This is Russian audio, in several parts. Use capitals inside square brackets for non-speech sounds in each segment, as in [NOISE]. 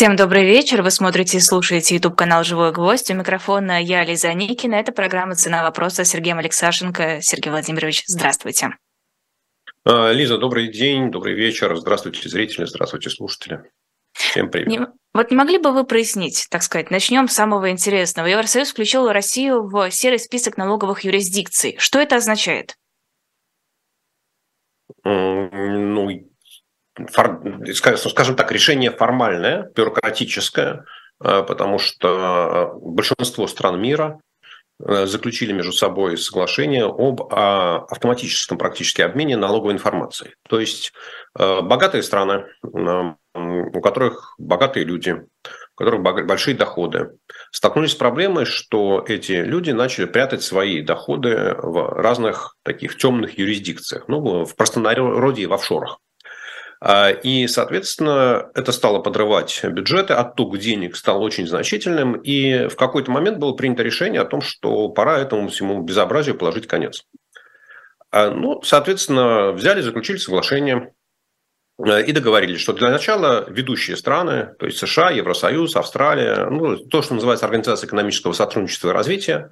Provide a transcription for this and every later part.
Всем добрый вечер. Вы смотрите и слушаете YouTube канал «Живой гвоздь». У микрофона я, Лиза Никина. Это программа «Цена вопроса» с Сергеем Алексашенко. Сергей Владимирович, здравствуйте. А, Лиза, добрый день, добрый вечер. Здравствуйте, зрители, здравствуйте, слушатели. Всем привет. Не, вот не могли бы вы прояснить, так сказать, начнем с самого интересного. Евросоюз включил Россию в серый список налоговых юрисдикций. Что это означает? Ну, скажем так, решение формальное, бюрократическое, э, потому что большинство стран мира э, заключили между собой соглашение об а, автоматическом практически обмене налоговой информацией. То есть э, богатые страны, у которых богатые люди, у которых большие доходы, столкнулись с проблемой, что эти люди начали прятать свои доходы в разных таких темных юрисдикциях, ну, в простонародье в офшорах. А, и, соответственно, это стало подрывать бюджеты, отток денег стал очень значительным, и в какой-то момент было принято решение о том, что пора этому всему безобразию положить конец. А, ну, соответственно, взяли, заключили соглашение и договорились, что для начала ведущие страны, то есть США, Евросоюз, Австралия, ну, то, что называется Организация экономического сотрудничества и развития,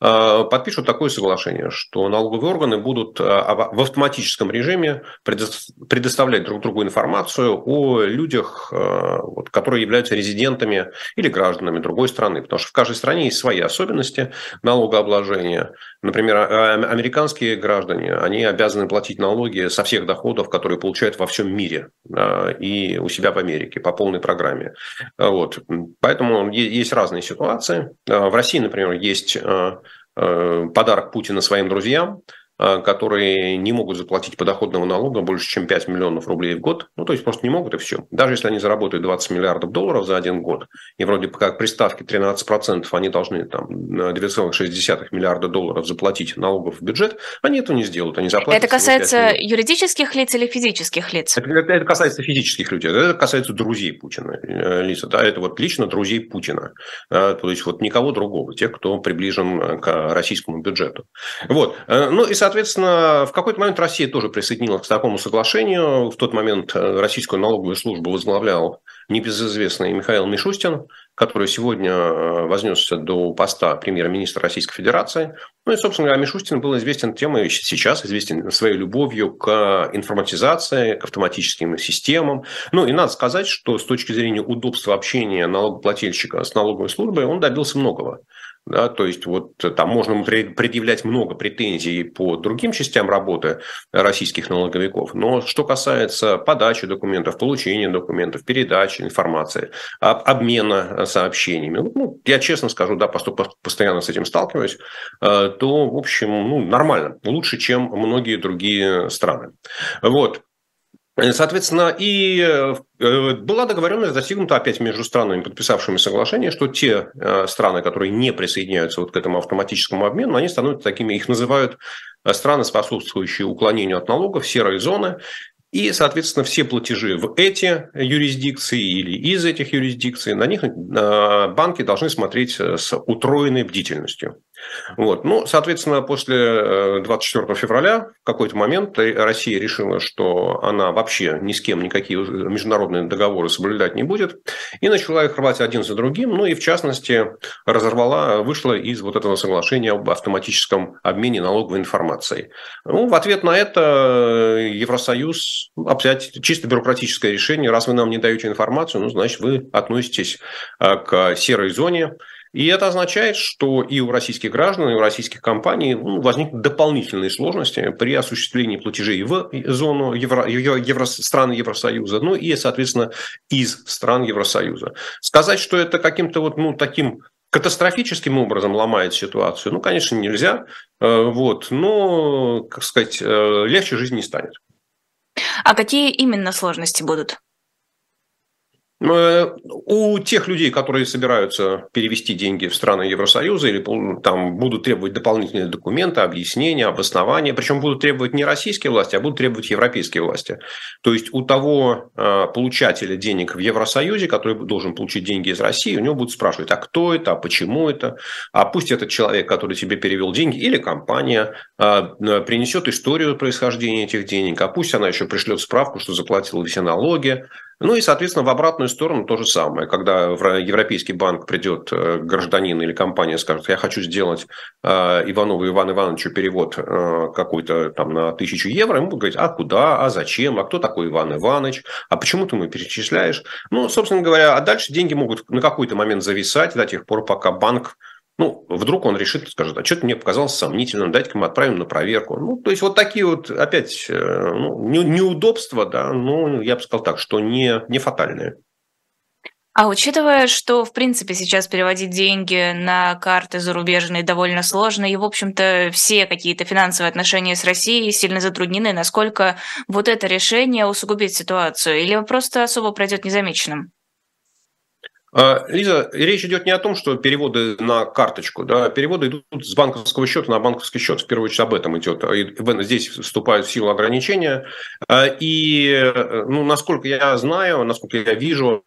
э, подпишут такое соглашение, что налоговые органы будут э, в автоматическом режиме предоставлять друг другу информацию о людях, которые являются резидентами или гражданами другой страны, потому что в каждой стране есть свои особенности налогообложения. Например, американские граждане, они обязаны платить налоги со всех доходов, которые получают во всем мире а, и у себя в Америке по полной программе. Вот. Поэтому есть разные ситуации. А, в России, например, есть а, подарок Путина своим друзьям – а, которые не могут заплатить подоходного налога больше, чем 5 миллионов рублей в год. Ну, то есть просто не могут и все. Даже если они заработают 20 миллиардов долларов за один год, и вроде как при ставке 13% они должны там 2,6 миллиарда долларов заплатить налогов в бюджет, они этого не сделают. Они заплатят это касается юридических лиц или физических лиц? Это, это касается физических людей. Это касается друзей Путина, э, Лиза. Да, это вот лично друзей Путина. То есть вот никого другого, тех, кто приближен к российскому бюджету. Вот. Э, ну и, соответственно, соответственно, в какой-то момент Россия тоже присоединилась к такому соглашению. В тот момент э, российскую налоговую службу возглавлял небезызвестный Михаил Мишустин, который сегодня э, вознесся до поста премьер-министра Российской Федерации. Ну и, собственно говоря, Мишустин был известен тем, и сейчас известен своей любовью к информатизации, к автоматическим системам. Ну и надо сказать, что с точки зрения удобства общения налогоплательщика с налоговой службой он добился многого. Да, то есть вот там можно предъявлять много претензий по другим частям работы российских налоговиков, но что касается подачи документов, получения документов, передачи информации, обмена сообщениями, ну, я честно скажу, да, постоянно с этим сталкиваюсь, э, то, в общем, ну, нормально, лучше, чем многие другие страны. Вот. Соответственно, и э, э, была договоренность достигнута опять между странами, подписавшими соглашение, что те э, страны, которые не присоединяются вот к этому автоматическому обмену, они становятся такими, их называют страны, способствующие уклонению от налогов, серые зоны. И, соответственно, все платежи в эти юрисдикции или из этих юрисдикций, на них банки должны смотреть с утроенной бдительностью. Вот. Ну, соответственно, после 24 э, февраля в какой-то момент Россия решила, что она вообще ни с кем никакие международные договоры соблюдать не будет, и начала их рвать один за другим, ну и в частности разорвала, вышла из вот этого соглашения об автоматическом обмене налоговой информацией. Ну, в ответ на это Евросоюз, опять чисто бюрократическое решение, раз вы нам не даете информацию, ну, значит, вы относитесь э, к серой зоне, и это означает, что и у российских граждан, и у российских компаний ну, возникнут дополнительные сложности при осуществлении платежей в зону евро, евро, стран Евросоюза, ну и, соответственно, из стран Евросоюза. Сказать, что это каким-то вот, ну, таким катастрофическим образом ломает ситуацию, ну, конечно, нельзя, э, вот, но, как сказать, э, легче жизнь не станет. А какие именно сложности будут? Э, у тех людей, которые собираются перевести деньги в страны Евросоюза или там будут требовать дополнительные документы, объяснения, обоснования, причем будут требовать не российские власти, а будут требовать европейские власти. То есть у того э, получателя денег в Евросоюзе, который должен получить деньги из России, у него будут спрашивать, а кто это, а почему это, а пусть этот человек, который тебе перевел деньги, или компания принесет историю происхождения этих денег, а пусть она еще пришлет справку, что заплатила все налоги, Ну и, соответственно, в обратную сторону то же самое. Когда в Европейский банк придет э, гражданин или компания, скажет, я хочу сделать Иванову Ивану Ивановичу перевод какой-то там на тысячу евро, ему будут говорить, а куда, а зачем, а кто такой Иван Иванович, а почему ты ему перечисляешь? Ну, собственно говоря, а дальше деньги могут на какой-то момент зависать до тех пор, пока банк ну, вдруг он решит, скажет, а что-то мне показалось сомнительным, дайте-ка мы отправим на проверку. Ну, то есть, вот такие вот, опять, э, ну, неудобства, да, ну, я бы сказал так, что не, не фатальные. А учитывая, что, в принципе, сейчас переводить деньги на карты зарубежные довольно сложно, и, в общем-то, все какие-то финансовые отношения с Россией сильно затруднены, насколько вот это решение усугубит ситуацию, или просто особо пройдет незамеченным? А, Лиза, речь идет не о том, что переводы на карточку, да, переводы идут с банковского счета на банковский счет. В первую очередь об этом идет. Здесь вступают в силу ограничения. А, и, ну, насколько я знаю, насколько я вижу,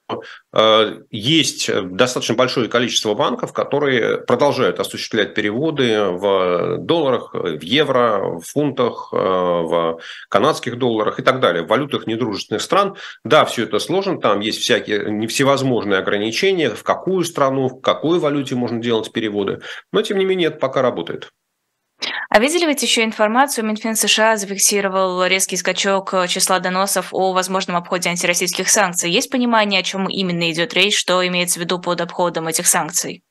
а, есть достаточно большое количество банков, которые продолжают осуществлять переводы в долларах, в евро, в фунтах, в канадских долларах и так далее, в валютах недружественных стран. Да, все это сложно, там есть всякие, не всевозможные ограничения, ограничения, в какую страну, в какой валюте можно делать переводы. Но, тем не менее, это пока работает. А видели ведь еще информацию, Минфин США зафиксировал резкий скачок числа доносов о возможном обходе антироссийских санкций. Есть понимание, о чем именно идет речь, что имеется в виду под обходом этих санкций?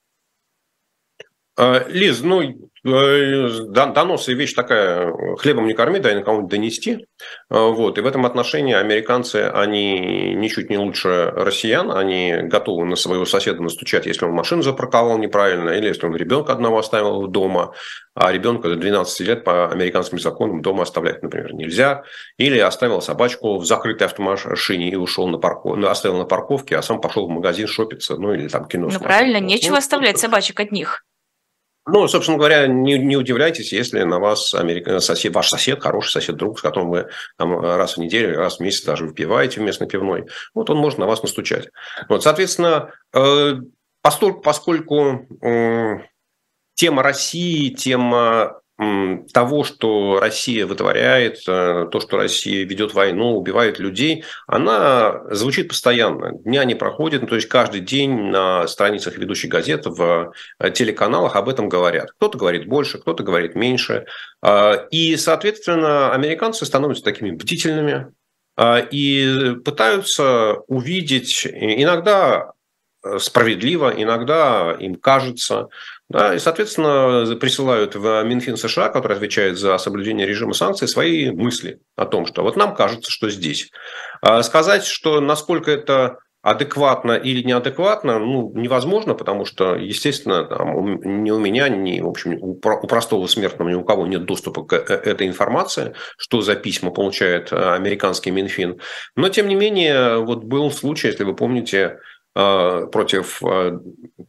А, Лиз, ну, Э, доносы вещь такая, хлебом не корми, дай на кого-нибудь донести. Э, вот. И в этом отношении американцы, они ничуть не лучше россиян, они готовы на своего соседа настучать, если он машину запарковал неправильно, или если он ребенка одного оставил дома, а ребенка до 12 лет по американским законам дома оставлять, например, нельзя, или оставил собачку в закрытой автомашине и ушел на парковку, ну, оставил на парковке, а сам пошел в магазин шопиться, ну или там кино. Ну правильно, нечего ну, оставлять собачек от них. Ну, собственно говоря, не, не удивляйтесь, если на вас Америка, сосед, ваш сосед, хороший сосед, друг, с которым вы там, раз в неделю, раз в месяц даже выпиваете в местной пивной, вот он может на вас настучать. Вот, соответственно, э, поскольку, поскольку э, тема России, тема того, что Россия вытворяет, э, то, что Россия ведет войну, убивает людей, она звучит постоянно. Дня не проходит, ну, то есть каждый день на страницах ведущих газет, в э, телеканалах об этом говорят. Кто-то говорит больше, кто-то говорит меньше. А, и, соответственно, американцы становятся такими бдительными а, и пытаются увидеть иногда э, справедливо, иногда им кажется, да, и, соответственно, присылают в Минфин США, который отвечает за соблюдение режима санкций, свои мысли о том, что вот нам кажется, что здесь. А сказать, что насколько это адекватно или неадекватно, ну, невозможно, потому что, естественно, там, ни у меня, ни, в общем, у простого смертного ни у кого нет доступа к э, этой информации, что за письма получает э, американский Минфин. Но, тем не менее, вот был случай, если вы помните, против, э,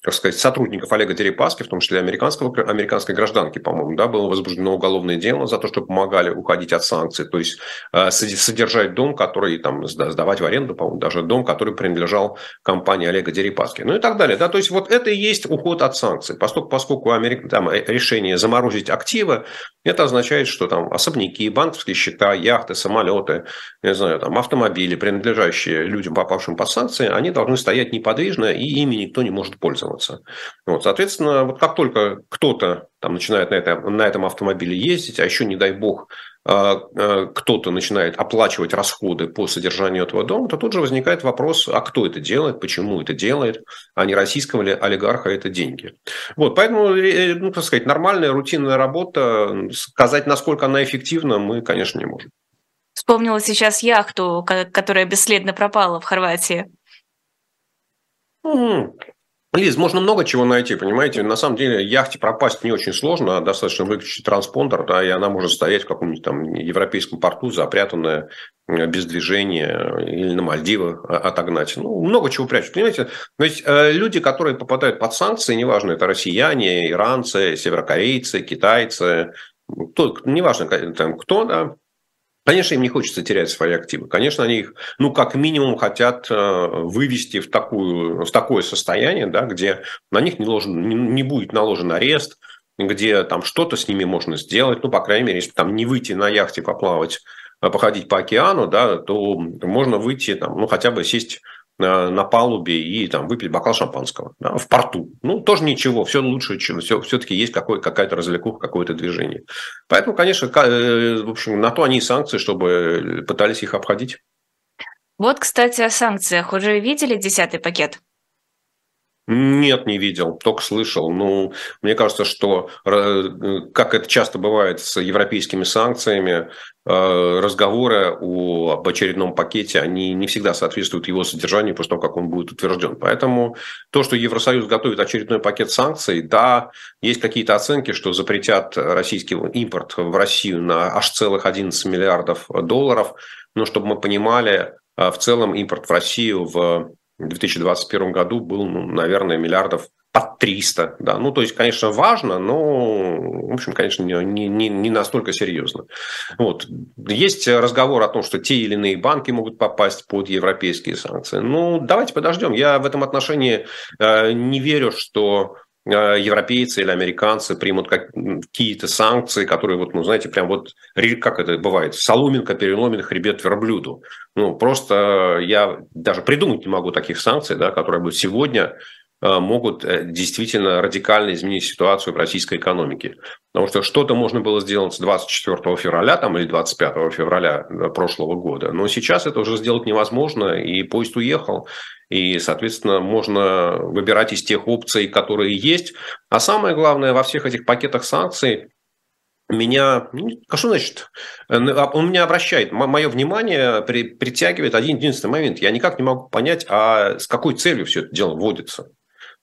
так сказать, сотрудников Олега Дерипаски, в том числе американского, американской гражданки, по-моему, да, было возбуждено уголовное дело за то, что помогали уходить от санкций, то есть э, содержать дом, который там сдавать в аренду, по-моему, даже дом, который принадлежал компании Олега Дерипаски, ну и так далее. Да, то есть вот это и есть уход от санкций, поскольку, поскольку Америка, там, решение заморозить активы, это означает, что там особняки, банковские счета, яхты, самолеты, не знаю, там автомобили, принадлежащие людям, попавшим под санкции, они должны стоять неподвижно, и ими никто не может пользоваться. Вот, соответственно, вот как только кто-то там начинает на, это, на этом автомобиле ездить, а еще, не дай бог, кто-то начинает оплачивать расходы по содержанию этого дома, то тут же возникает вопрос, а кто это делает, почему это делает, а не российского ли олигарха это деньги. Вот, поэтому, э, ну, так сказать, нормальная рутинная работа, сказать, насколько она эффективна, мы, конечно, не можем. Вспомнила сейчас яхту, которая бесследно пропала в Хорватии. Лиз, можно много чего найти, понимаете? На самом деле яхте пропасть не очень сложно, достаточно выключить транспондер, да, и она может стоять в каком-нибудь там европейском порту, запрятанная э, без движения, или на Мальдивы отогнать. Ну, много чего прячут, понимаете? То есть э, люди, которые попадают под санкции, неважно, это россияне, иранцы, северокорейцы, китайцы, кто, неважно, там, кто, да, Конечно, им не хочется терять свои активы. Конечно, они их, ну, как минимум, хотят э, вывести в, такую, в такое состояние, да, где на них не, ложен, не, будет наложен арест, где там что-то с ними можно сделать, ну, по крайней мере, если там не выйти на яхте поплавать походить по океану, да, то можно выйти, там, ну, хотя бы сесть на палубе и там выпить бокал шампанского да, в порту. Ну, тоже ничего, все лучше, чем все, все-таки есть какой, какая-то развлекуха, какое-то движение. Поэтому, конечно, э, в общем, на то они и санкции, чтобы пытались их обходить. Вот, кстати, о санкциях. Уже видели десятый пакет? Нет, не видел, только слышал. Ну, мне кажется, что, э, как это часто бывает с европейскими санкциями, э, разговоры об очередном пакете, они не всегда соответствуют его содержанию после того, как он будет утвержден. Поэтому то, что Евросоюз готовит очередной пакет санкций, да, есть какие-то оценки, что запретят российский импорт в Россию на аж целых 11 миллиардов долларов. Но чтобы мы понимали, э, в целом импорт в Россию в в 2021 году был, ну, наверное, миллиардов под 300. Да. Ну, то есть, конечно, важно, но, в общем, конечно, не, не, не настолько серьезно. Вот. Есть разговор о том, что те или иные банки могут попасть под европейские санкции. Ну, давайте подождем. Я в этом отношении э, не верю, что европейцы или американцы примут какие-то санкции, которые, вот, ну, знаете, прям вот, как это бывает, соломинка переломит хребет верблюду. Ну, просто я даже придумать не могу таких санкций, да, которые бы сегодня э, могут э, действительно радикально изменить ситуацию в российской экономике. Потому что что-то можно было сделать с 24 февраля там, или 25 февраля прошлого года, но сейчас это уже сделать невозможно, и поезд уехал. И, соответственно, можно выбирать из тех опций, которые есть. А самое главное, во всех этих пакетах санкций меня, ну, а что значит, а, он меня обращает, мое внимание при, притягивает один единственный момент. Я никак не могу понять, а с какой целью все это дело вводится.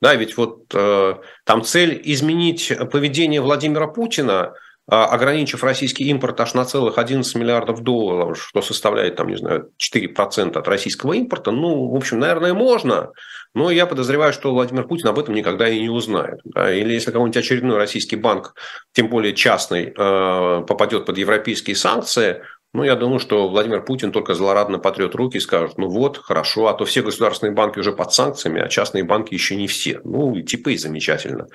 Да, ведь вот э, там цель изменить поведение Владимира Путина – ограничив российский импорт аж на целых 11 миллиардов долларов, что составляет, там, не знаю, 4% от российского импорта, ну, в общем, наверное, можно, но я подозреваю, что Владимир Путин об этом никогда и не узнает. Или если какой-нибудь очередной российский банк, тем более частный, а, попадет под европейские санкции, ну, я думаю, что Владимир Путин только злорадно потрет руки и скажет, ну вот, хорошо, а то все государственные банки уже под санкциями, а частные банки еще не все. Ну, типа и замечательно.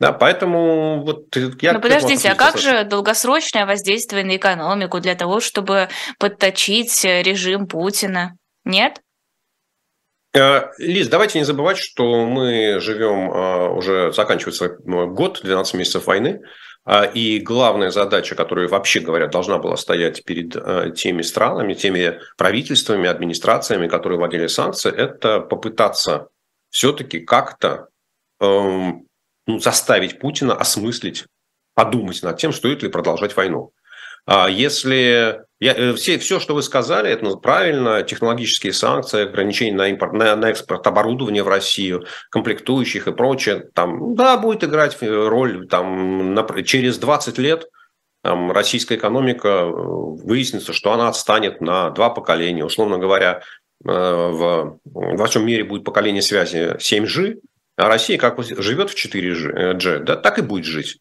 Да, поэтому вот я... Ну, подождите, а как же долгосрочное воздействие на экономику для того, чтобы подточить режим Путина? Нет? Э, Лиз, давайте не забывать, что мы живем, э, уже заканчивается э, год, 12 месяцев войны, и главная задача, которая, вообще говоря, должна была стоять перед теми странами, теми правительствами, администрациями, которые вводили санкции, это попытаться все-таки как-то эм, ну, заставить Путина осмыслить, подумать над тем, стоит ли продолжать войну. А если я, э, все, все, что вы сказали, это ну, правильно, технологические санкции, ограничения на, импорт, на, на экспорт оборудования в Россию, комплектующих и прочее, там, да, будет играть э, роль там, на, через 20 лет там, российская экономика э, выяснится, что она отстанет на два поколения. Условно говоря, в, в вашем мире будет поколение связи 7G, а Россия как живет в 4G, да, так и будет жить.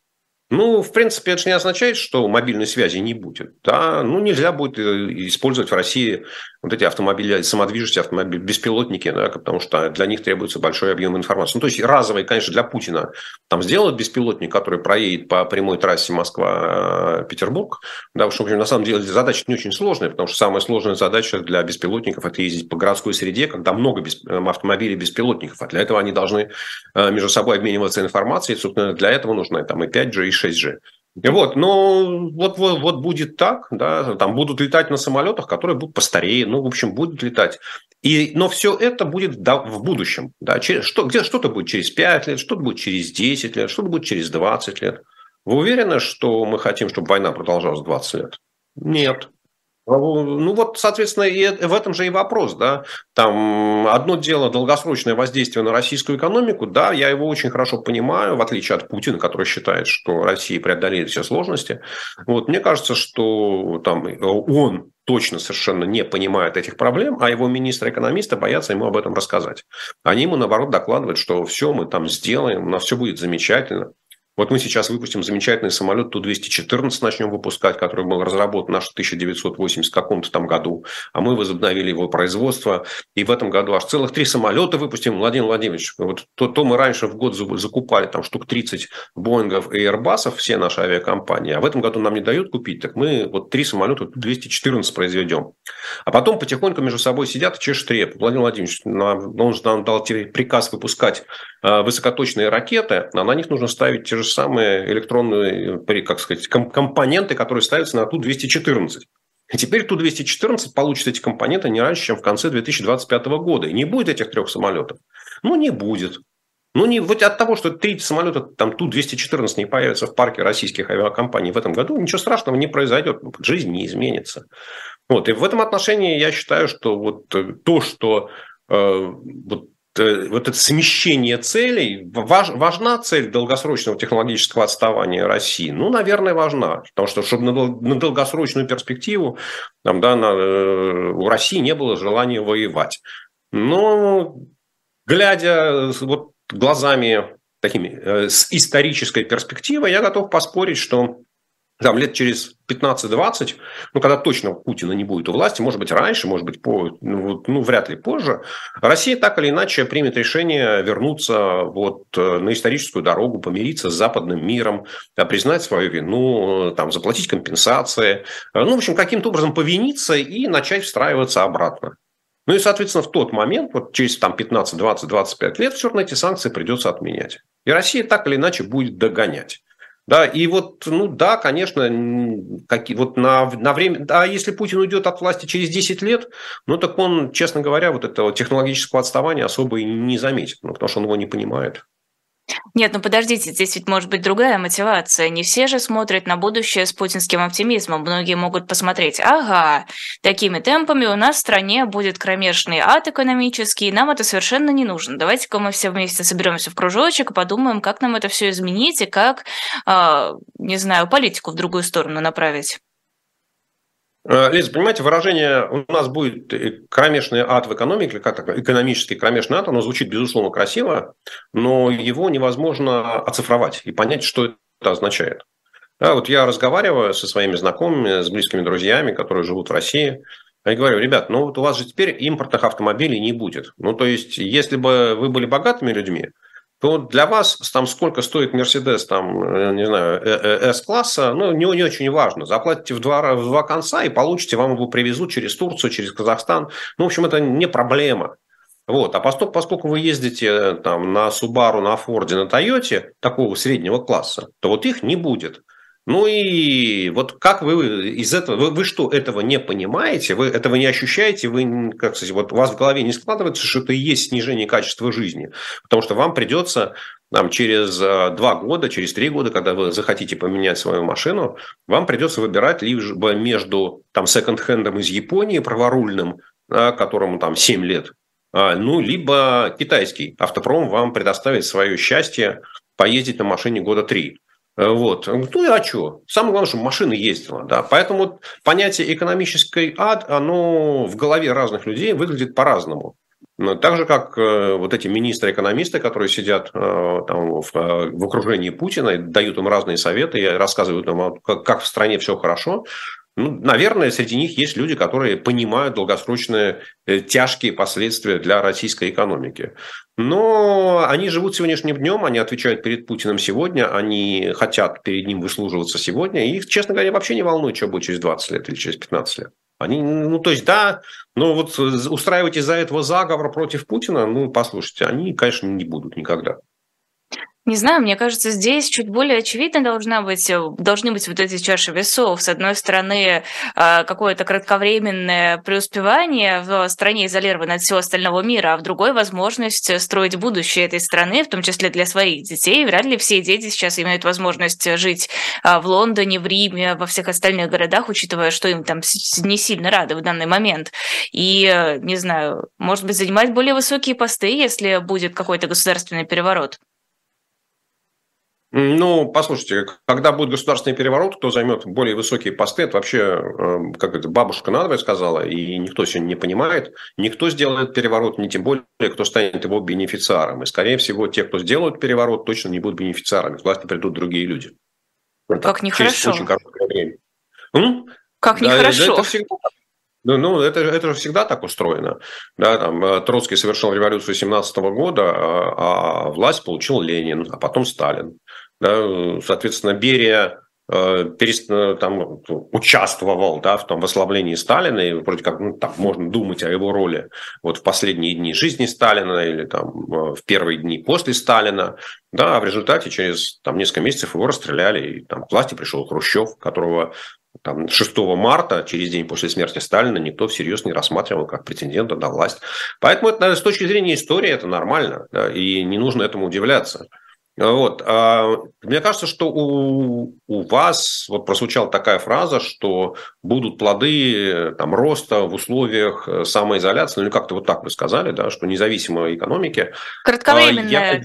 Ну, в принципе, это же не означает, что мобильной связи не будет. Да? Ну, нельзя будет э, использовать в России вот эти автомобили, самодвижущиеся автомобили, беспилотники, да, потому что для них требуется большой объем информации. Ну, то есть разовый, конечно, для Путина. Там сделают беспилотник, который проедет по прямой трассе Москва-Петербург. Да, что, на самом деле задача не очень сложная, потому что самая сложная задача для беспилотников – это ездить по городской среде, когда много без, э, автомобилей беспилотников. А для этого они должны э, между собой обмениваться информацией. И, собственно, для этого нужны там и 5G, и 6G. Вот, но вот, вот, вот будет так, да, там будут летать на самолетах, которые будут постарее, ну, в общем, будут летать. И, но все это будет в будущем. Да, через, что, где что-то будет через 5 лет, что-то будет через 10 лет, что-то будет через 20 лет. Вы уверены, что мы хотим, чтобы война продолжалась 20 лет? Нет. Ну вот, соответственно, и в этом же и вопрос, да. Там одно дело долгосрочное воздействие на российскую экономику, да, я его очень хорошо понимаю, в отличие от Путина, который считает, что Россия преодолеет все сложности. Вот мне кажется, что там он точно совершенно не понимает этих проблем, а его министры-экономисты боятся ему об этом рассказать. Они ему, наоборот, докладывают, что все мы там сделаем, у нас все будет замечательно. Вот мы сейчас выпустим замечательный самолет Ту-214, начнем выпускать, который был разработан наш в 1980 каком-то там году, а мы возобновили его производство. И в этом году аж целых три самолета выпустим. Владимир Владимирович, вот то, то мы раньше в год закупали там штук 30 Боингов и Airbusов, все наши авиакомпании, а в этом году нам не дают купить, так мы вот три самолета Ту-214 произведем. А потом потихоньку между собой сидят и чешут реп. Владимир Владимирович, нам, он же нам дал приказ выпускать э, высокоточные ракеты, а на них нужно ставить те же же самые электронные, как сказать, компоненты, которые ставятся на Ту-214. И теперь Ту-214 получит эти компоненты не раньше, чем в конце 2025 года. И не будет этих трех самолетов. Ну, не будет. Ну, не, вот от того, что три самолета, там, Ту-214 не появятся в парке российских авиакомпаний в этом году, ничего страшного не произойдет. Жизнь не изменится. Вот. И в этом отношении я считаю, что вот то, что э, вот Э, вот это смещение целей, важ, важна цель долгосрочного технологического отставания России? Ну, наверное, важна. Потому что, чтобы на, на долгосрочную перспективу там, да, на, э, у России не было желания воевать. Но, глядя вот глазами такими э, с исторической перспективой, я готов поспорить, что там лет через 15-20, ну, когда точно Путина не будет у власти, может быть, раньше, может быть, по, ну, ну, вряд ли позже, Россия так или иначе примет решение вернуться вот э, на историческую дорогу, помириться с западным миром, э, признать свою вину, э, там, заплатить компенсации, ну, в общем, каким-то образом повиниться и начать встраиваться обратно. Ну и, соответственно, в тот момент, вот через там, 15, 20, 25 лет, все равно эти санкции придется отменять. И Россия так или иначе будет догонять. Да, и вот, ну да, конечно, какие, вот на, на время, да, если Путин уйдет от власти через 10 лет, ну так он, честно говоря, вот этого технологического отставания особо и не заметит, ну, потому что он его не понимает. Нет, ну подождите, здесь ведь может быть другая мотивация. Не все же смотрят на будущее с путинским оптимизмом. Многие могут посмотреть, ага, такими темпами у нас в стране будет кромешный ад экономический, нам это совершенно не нужно. Давайте-ка мы все вместе соберемся в кружочек и подумаем, как нам это все изменить и как, э, не знаю, политику в другую сторону направить. Э, Лиза, понимаете, выражение «у нас будет кромешный ад в экономике», как так, экономический кромешный ад, оно звучит, безусловно, красиво, но его невозможно оцифровать и понять, что это означает. Да, вот я разговариваю со своими знакомыми, с близкими друзьями, которые живут в России, я говорю, ребят, ну вот у вас же теперь импортных автомобилей не будет. Ну, то есть, если бы вы были богатыми людьми, то для вас там сколько стоит Мерседес, там, э, не знаю, э, э, ну, не, не очень важно. Заплатите в два, в два конца и получите, вам его привезут через Турцию, через Казахстан. Ну, в общем, это не проблема. Вот. А поскольку, поскольку вы ездите там, на Subaru, на Ford, на Toyota такого среднего класса, то вот их не будет. Ну и вот как вы из этого, вы, вы что, этого не понимаете, вы этого не ощущаете, вы, как сказать, вот у вас в голове не складывается, что это и есть снижение качества жизни, потому что вам придется там, через а, два года, через три года, когда вы захотите поменять свою машину, вам придется выбирать либо между там секонд-хендом из Японии, праворульным, которому там 7 лет, а, ну, либо китайский. Автопром вам предоставит свое счастье поездить на машине года три. Э, вот. Ну и а что? Самое главное, чтобы машина ездила. Да? Поэтому понятие экономический ад, оно в голове разных людей выглядит по-разному. Так же, как э, вот эти министры-экономисты, которые сидят э, там, в, в окружении Путина дают им разные советы и рассказывают им, как в стране все хорошо, ну, наверное, среди них есть люди, которые понимают долгосрочные э, тяжкие последствия для российской экономики. Но они живут сегодняшним днем, они отвечают перед Путиным сегодня, они хотят перед ним выслуживаться сегодня, и их, честно говоря, вообще не волнует, что будет через 20 лет или через 15 лет. Они, ну, то есть, да, но вот устраивать из-за этого заговор против Путина, ну, послушайте, они, конечно, не будут никогда. Не знаю, мне кажется, здесь чуть более очевидно должна быть, э, должны быть вот эти чаши весов. С одной стороны, э, какое-то кратковременное преуспевание в стране, изолированной от всего остального мира, а в другой возможность строить будущее этой страны, в том числе для своих детей. Вряд ли все дети сейчас имеют возможность жить э, в Лондоне, в Риме, во всех остальных городах, учитывая, что им там не сильно рады в данный момент. И, не знаю, может быть, занимать более высокие посты, если будет какой-то государственный переворот. Ну, послушайте, когда будет государственный переворот, кто займет более высокие посты, это вообще, эм, как это, бабушка надвое сказала, и никто сегодня не понимает. Никто сделает переворот, не тем более, кто станет его бенефициаром. И, скорее всего, те, кто сделают переворот, точно не будут бенефициарами. К власти придут другие люди. Вот как так, нехорошо. Очень короткое время. М? Как нехорошо. Да, это всегда ну, ну это, это же всегда так устроено. Да, там, э, Троцкий совершил революцию 17 года, а, а власть получил Ленин, а потом Сталин. Да, соответственно, Берия э. Э, там, участвовал да, в том ослаблении Сталина, и вроде как ну, там, можно думать о его роли вот, в последние дни жизни Сталина или там, в первые дни после Сталина. Да, а в результате через там, несколько месяцев его расстреляли, и там, к власти пришел Хрущев, которого там, 6 марта, через день после смерти Сталина, никто всерьез не рассматривал как претендента на власть. Поэтому это, с точки зрения истории это нормально, да, и не нужно этому удивляться. Вот. А, мне кажется, что у, у вас вот прозвучала такая фраза, что будут плоды там, роста в условиях э, самоизоляции, ну или как-то вот так вы сказали, да, что независимой экономики. Кратковременная, я...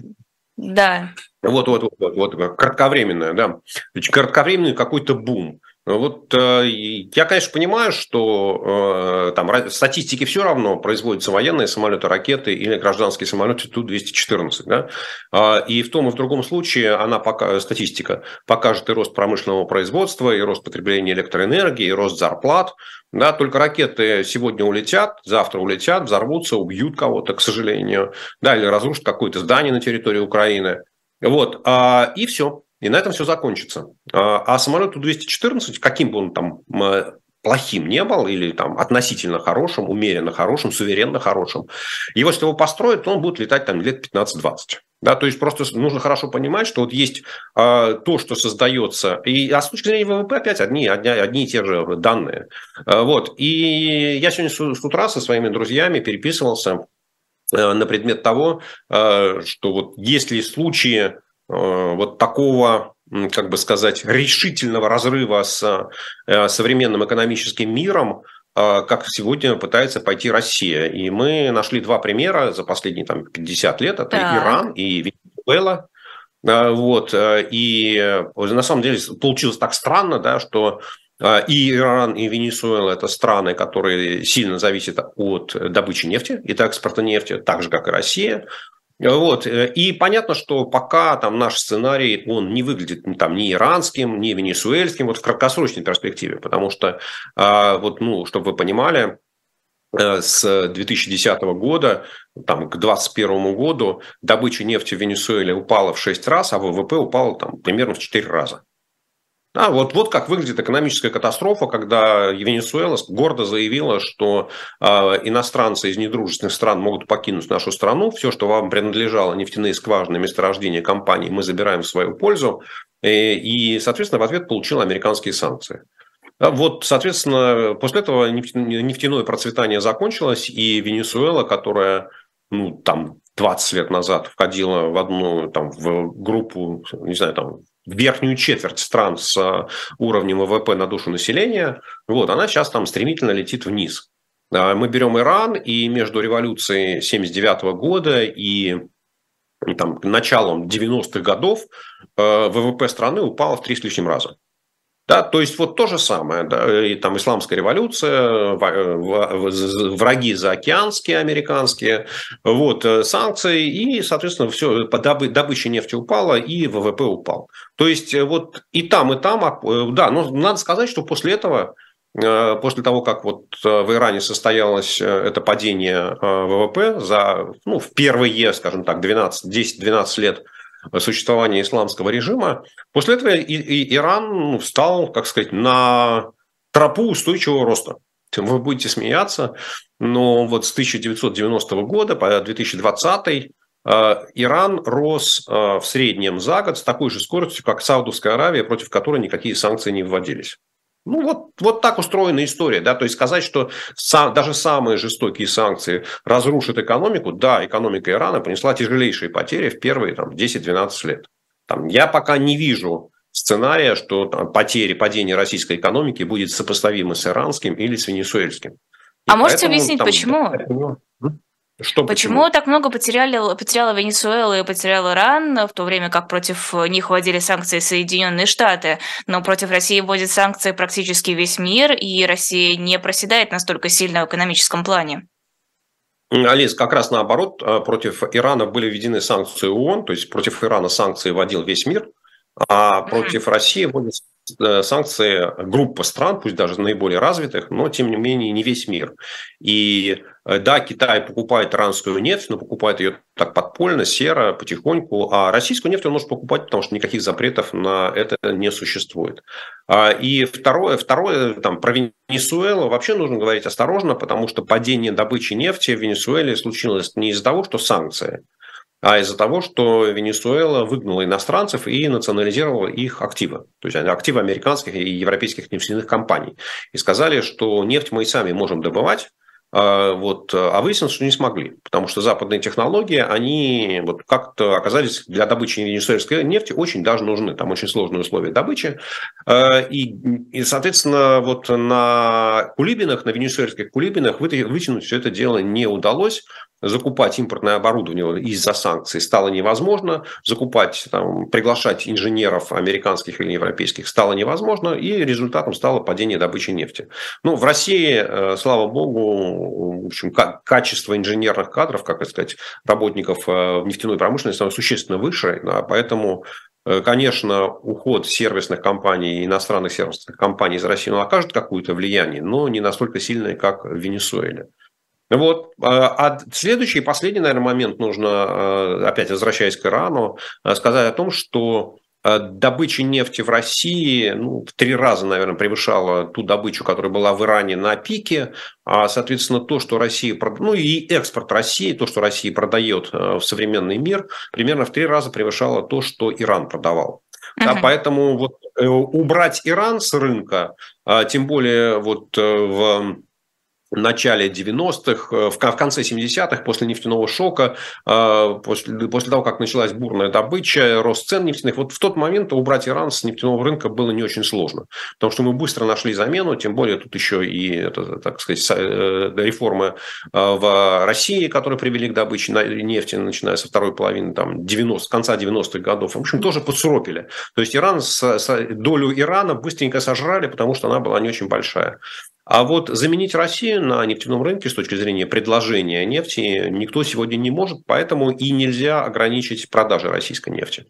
да. Вот, вот, вот, вот, вот, кратковременная, да. Кратковременный какой-то бум. Вот э, я, конечно, понимаю, что э, там статистики все равно производятся военные самолеты, ракеты или гражданские самолеты Ту-214. Да? А, и в том и в другом случае она пока, статистика покажет и рост промышленного производства, и рост потребления электроэнергии, и рост зарплат. Да, только ракеты сегодня улетят, завтра улетят, взорвутся, убьют кого-то, к сожалению, да, или разрушат какое-то здание на территории Украины. Вот, а, и все. И на этом все закончится. А, а самолет Ту-214, каким бы он там плохим не был, или там относительно хорошим, умеренно хорошим, суверенно хорошим, его, если его построят, то он будет летать там лет 15-20. Да, то есть просто нужно хорошо понимать, что вот есть э, то, что создается, и а с точки зрения ВВП опять одни, одни, одни и те же данные. Э, вот. И я сегодня с, утра со своими друзьями переписывался э, на предмет того, э, что вот если случаи Э, вот такого, как бы сказать, решительного разрыва с э, современным экономическим миром, э, как сегодня пытается пойти Россия. И мы нашли два примера за последние там, 50 лет. Это так. Иран и Венесуэла. Вот. И на самом деле получилось так странно, да, что и Иран, и Венесуэла – это страны, которые сильно зависят от добычи нефти и экспорта нефти, так же, как и Россия. Вот. Э, и понятно, что пока там наш сценарий, он не выглядит там ни иранским, ни венесуэльским, вот в краткосрочной перспективе, потому что, а, вот, ну, чтобы вы понимали, э, с 2010 года там, к 2021 году добыча нефти в Венесуэле упала в 6 раз, а ВВП упал там, примерно в 4 раза. Да, вот, вот как выглядит экономическая катастрофа, когда Венесуэла гордо заявила, что э, иностранцы из недружественных стран могут покинуть нашу страну, все, что вам принадлежало, нефтяные скважины, месторождения компании, мы забираем в свою пользу, и, э, и соответственно, в ответ получила американские санкции. Да, вот, соответственно, после этого нефтяное процветание закончилось, и Венесуэла, которая ну, там 20 лет назад входила в одну там, в группу, не знаю, там, верхнюю четверть стран с а, уровнем ВВП на душу населения, вот, она сейчас там стремительно летит вниз. Мы берем Иран, и между революцией 79 года и там, началом 90-х годов э, ВВП страны упал в три с лишним раза. Да, то есть вот то же самое, да, и там исламская революция, враги заокеанские, американские, вот, э, санкции, и, соответственно, все, добыча нефти упала, и ВВП упал. То есть э, вот и там, и там, а, э, да, но надо сказать, что после этого после того, как вот в Иране состоялось это падение ВВП за, ну, в первые, скажем так, 12, 10-12 лет существования исламского режима. После этого и, и Иран ну, встал, как сказать, на тропу устойчивого роста. Вы будете смеяться, но вот с 1990 года по 2020 э, Иран рос э, в среднем за год с такой же скоростью, как Саудовская Аравия, против которой никакие санкции не вводились. Ну, вот, вот так устроена история. Да? То есть сказать, что сам, даже самые жестокие санкции разрушат экономику, да, экономика Ирана понесла тяжелейшие потери в первые там, 10-12 лет. Там, я пока не вижу сценария, что там, потери, падение российской экономики будет сопоставимо с иранским или с венесуэльским. И а можете объяснить, там, почему? Что почему? почему так много потеряли, потеряла Венесуэла и потерял Иран, в то время как против них вводили санкции Соединенные Штаты, но против России вводит санкции практически весь мир, и Россия не проседает настолько сильно в экономическом плане. Алис, как раз наоборот, э, против Ирана были введены санкции ООН, то есть против Ирана санкции вводил весь мир, а против mm-hmm. России вводят Э, санкции группа стран, пусть даже наиболее развитых, но тем не менее не весь мир. И э, да, Китай покупает иранскую нефть, но покупает ее так подпольно, серо, потихоньку, а российскую нефть он может покупать, потому что никаких запретов на это не существует. А, и второе, второе там, про Венесуэлу вообще нужно говорить осторожно, потому что падение добычи нефти в Венесуэле случилось не из-за того, что санкции, а из-за того, что Венесуэла выгнала иностранцев и национализировала их активы, то есть активы американских и европейских нефтяных компаний. И сказали, что нефть мы и сами можем добывать, вот, а выяснилось, что не смогли, потому что западные технологии, они вот как-то оказались для добычи венесуэльской нефти очень даже нужны. Там очень сложные условия добычи. А, и, и соответственно, вот на кулибинах, на венесуэльских кулибинах вытянуть все это дело не удалось закупать импортное оборудование из-за санкций стало невозможно, закупать, там, приглашать инженеров американских или европейских стало невозможно, и результатом стало падение добычи нефти. Ну, в России, э, слава богу, в общем, качество инженерных кадров, как сказать, работников э, нефтяной промышленности существенно выше, да, поэтому э, Конечно, уход сервисных компаний, иностранных сервисных компаний из России ну, окажет какое-то влияние, но не настолько сильное, как в Венесуэле. Вот. А, следующий последний, наверное, момент нужно, опять возвращаясь к Ирану, сказать о том, что добыча нефти в России ну, в три раза, наверное, превышала ту добычу, которая была в Иране на пике. А, соответственно, то, что Россия, ну и экспорт России, то, что Россия продает в современный мир, примерно в три раза превышало то, что Иран продавал. Uh-huh. Да, поэтому вот э, убрать Иран с рынка, тем более вот э, в начале 90-х, э, в конце 70-х, после нефтяного шока, э, после, после того, как началась бурная добыча, рост цен нефтяных, вот в тот момент убрать Иран с нефтяного рынка было не очень сложно, потому что мы быстро нашли замену, тем более тут еще и, это, так сказать, э, реформы в России, которые привели к добыче нефти, начиная со второй половины там, 90, конца 90-х годов, в общем, тоже подсуропили. То есть Иран, долю Ирана быстренько сожрали, потому что она была не очень большая. А вот заменить Россию на нефтяном рынке с точки зрения предложения нефти никто сегодня не может, поэтому и нельзя ограничить продажи российской нефти.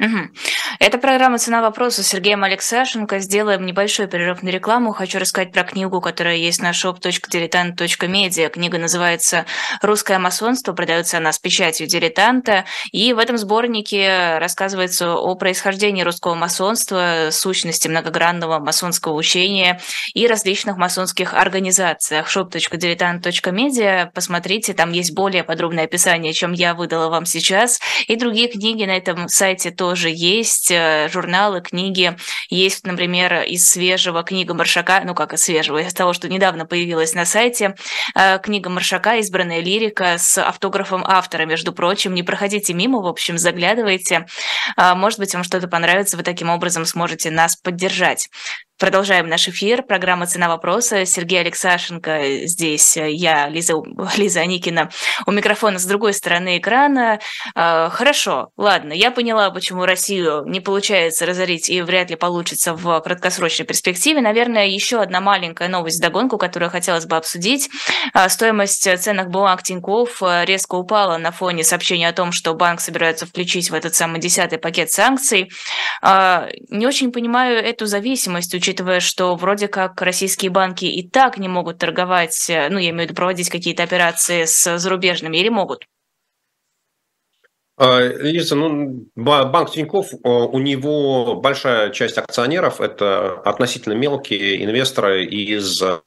Угу. Это программа «Цена вопроса» с Сергеем Алексашенко. Сделаем небольшой перерыв на рекламу. Хочу рассказать про книгу, которая есть на shop.diletant.media. Книга называется «Русское масонство». Продается она с печатью «Дилетанта». И в этом сборнике рассказывается о происхождении русского масонства, сущности многогранного масонского учения и различных масонских организациях. shop.diletant.media. Посмотрите, там есть более подробное описание, чем я выдала вам сейчас. И другие книги на этом сайте тоже тоже есть э, журналы, книги. Есть, например, из свежего книга Маршака, ну как из свежего, из того, что недавно появилась на сайте, э, книга Маршака «Избранная лирика» с автографом автора, между прочим. Не проходите мимо, в общем, заглядывайте. А, может быть, вам что-то понравится, вы таким образом сможете нас поддержать. Продолжаем наш эфир. Программа «Цена вопроса». Сергей Алексашенко здесь, я, Лиза, [LAUGHS] Лиза Аникина, у микрофона с другой стороны экрана. А, хорошо, ладно, я поняла, почему Россию не получается разорить и вряд ли получится в краткосрочной перспективе. Наверное, еще одна маленькая новость догонку, которую хотелось бы обсудить. А, стоимость ценных бумаг Тинькофф резко упала на фоне сообщения о том, что банк собирается включить в этот самый десятый пакет санкций. А, не очень понимаю эту зависимость, что вроде как российские банки и так не могут торговать, э, ну, я имею в виду проводить какие-то операции с зарубежными, или могут? А, Лиза, ну, банк Тиньков, э, у него большая часть акционеров – это относительно мелкие инвесторы из э,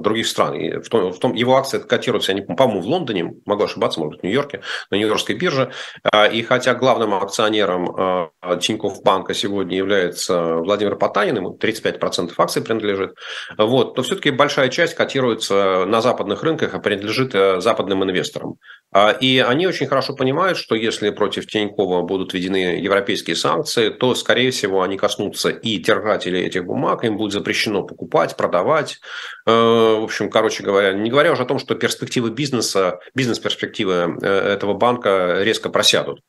других стран. В том, в том, его акции котируются, я не помню, в Лондоне, могу ошибаться, может быть, в Нью-Йорке, на Нью-Йоркской бирже. А, и хотя главным акционером э, Тиньков банка сегодня является Владимир Потанин, ему 35% акций принадлежит, вот, то все-таки большая часть котируется на западных рынках, а принадлежит западным инвесторам. А, и они очень хорошо понимают, что если если против Тинькова будут введены европейские санкции, то, скорее всего, они коснутся и держателей этих бумаг, им будет запрещено покупать, продавать. В общем, короче говоря, не говоря уже о том, что перспективы бизнеса, бизнес-перспективы этого банка резко просядут.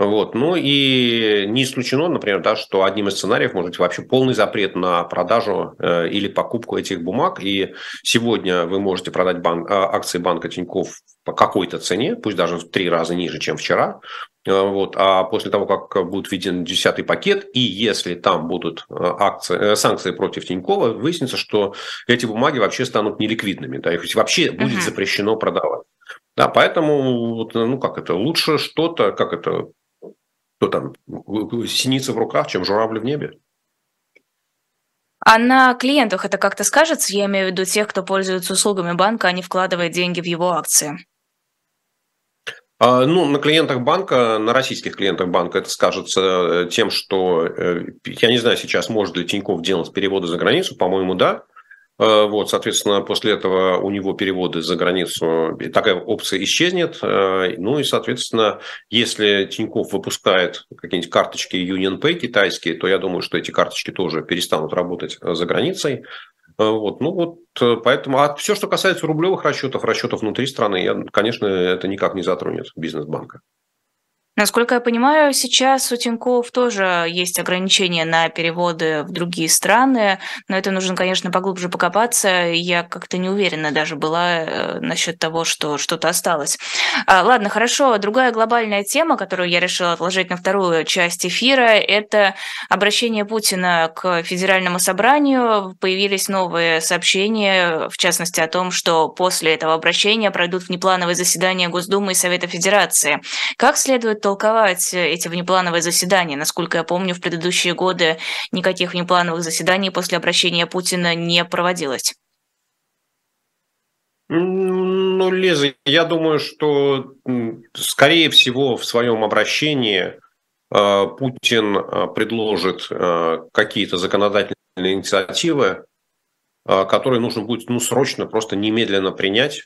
Вот. Ну и не исключено, например, да, что одним из сценариев может быть вообще полный запрет на продажу э, или покупку этих бумаг. И сегодня вы можете продать банк, а, акции банка Тиньков по какой-то цене, пусть даже в три раза ниже, чем вчера. Э, вот. А после того, как будет введен десятый пакет, и если там будут э, акции, санкции против Тинькова, выяснится, что эти бумаги вообще станут неликвидными. Да, их вообще будет uh-huh. запрещено продавать. Да, поэтому, ну как это, лучше что-то, как это, кто там, синица в руках, чем журавли в небе. А на клиентах это как-то скажется? Я имею в виду тех, кто пользуется услугами банка, а не вкладывает деньги в его акции. А, ну, на клиентах банка, на российских клиентах банка это скажется э, тем, что, э, я не знаю сейчас, может ли Тиньков делать переводы за границу, по-моему, да. Э, вот, соответственно, после этого у него переводы за границу, такая опция исчезнет. Э, ну и, соответственно, если Тиньков выпускает какие-нибудь карточки UnionPay китайские, то я думаю, что эти карточки тоже перестанут работать э, за границей. Вот, ну вот, поэтому, а все, что касается рублевых расчетов, расчетов внутри страны, я, конечно, это никак не затронет бизнес банка. Насколько я понимаю, сейчас у Тинькофф тоже есть ограничения на переводы в другие страны, но это нужно, конечно, поглубже покопаться. Я как-то не уверена даже была э, насчет того, что что-то осталось. А, ладно, хорошо. Другая глобальная тема, которую я решила отложить на вторую часть эфира, это обращение Путина к Федеральному собранию. Появились новые сообщения, в частности, о том, что после этого обращения пройдут внеплановые заседания Госдумы и Совета Федерации. Как следует толковать э, эти внеплановые заседания? Насколько я помню, в предыдущие годы никаких внеплановых заседаний после обращения Путина не проводилось. Ну, Лиза, я думаю, что, скорее всего, в своем обращении э, Путин э, предложит какие-то законодательные инициативы, которые нужно будет ну, срочно, просто немедленно принять.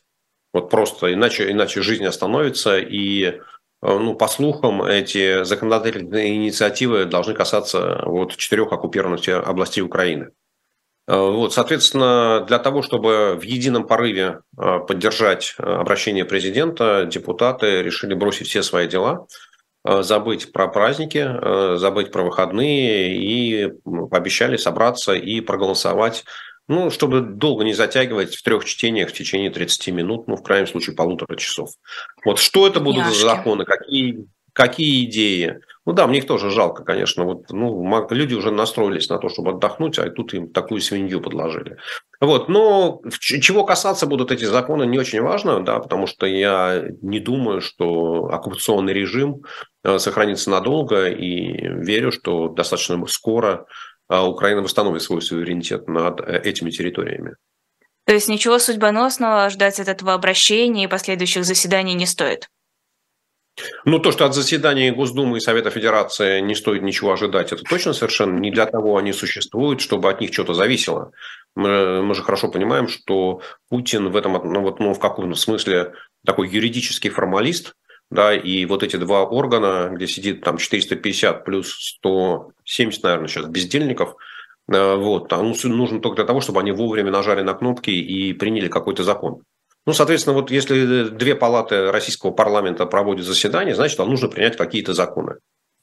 Вот просто, иначе, иначе жизнь остановится, и Э, ну, по слухам, эти законодательные инициативы должны касаться вот четырех оккупированных областей Украины. Э, вот, соответственно, для того, чтобы в едином порыве э, поддержать обращение президента, депутаты решили бросить все свои дела, забыть про праздники, забыть про выходные и пообещали собраться и проголосовать ну, чтобы долго не затягивать в трех чтениях в течение 30 минут, ну, в крайнем случае, полутора часов. Вот что это будут Яшки. за законы, какие, какие идеи? Ну да, мне их тоже жалко, конечно. Вот, ну, люди уже настроились на то, чтобы отдохнуть, а тут им такую свинью подложили. Вот, но чего касаться будут эти законы, не очень важно, да, потому что я не думаю, что оккупационный режим э, сохранится надолго, и верю, что достаточно скоро а Украина восстановит свой суверенитет над э, этими территориями. То есть ничего судьбоносного ждать от этого обращения и последующих заседаний не стоит? Ну, то, что от заседаний Госдумы и Совета Федерации не стоит ничего ожидать, это точно совершенно не для того они существуют, чтобы от них что-то зависело. Мы, мы же хорошо понимаем, что Путин в этом, ну, вот, ну, в каком-то смысле такой юридический формалист, да, и вот эти два органа, где сидит там 450 плюс 170, наверное, сейчас бездельников, э, вот, там нужно только для того, чтобы они вовремя нажали на кнопки и приняли какой-то закон. Ну, соответственно, вот если две палаты российского парламента проводят заседание, значит, там нужно принять какие-то законы.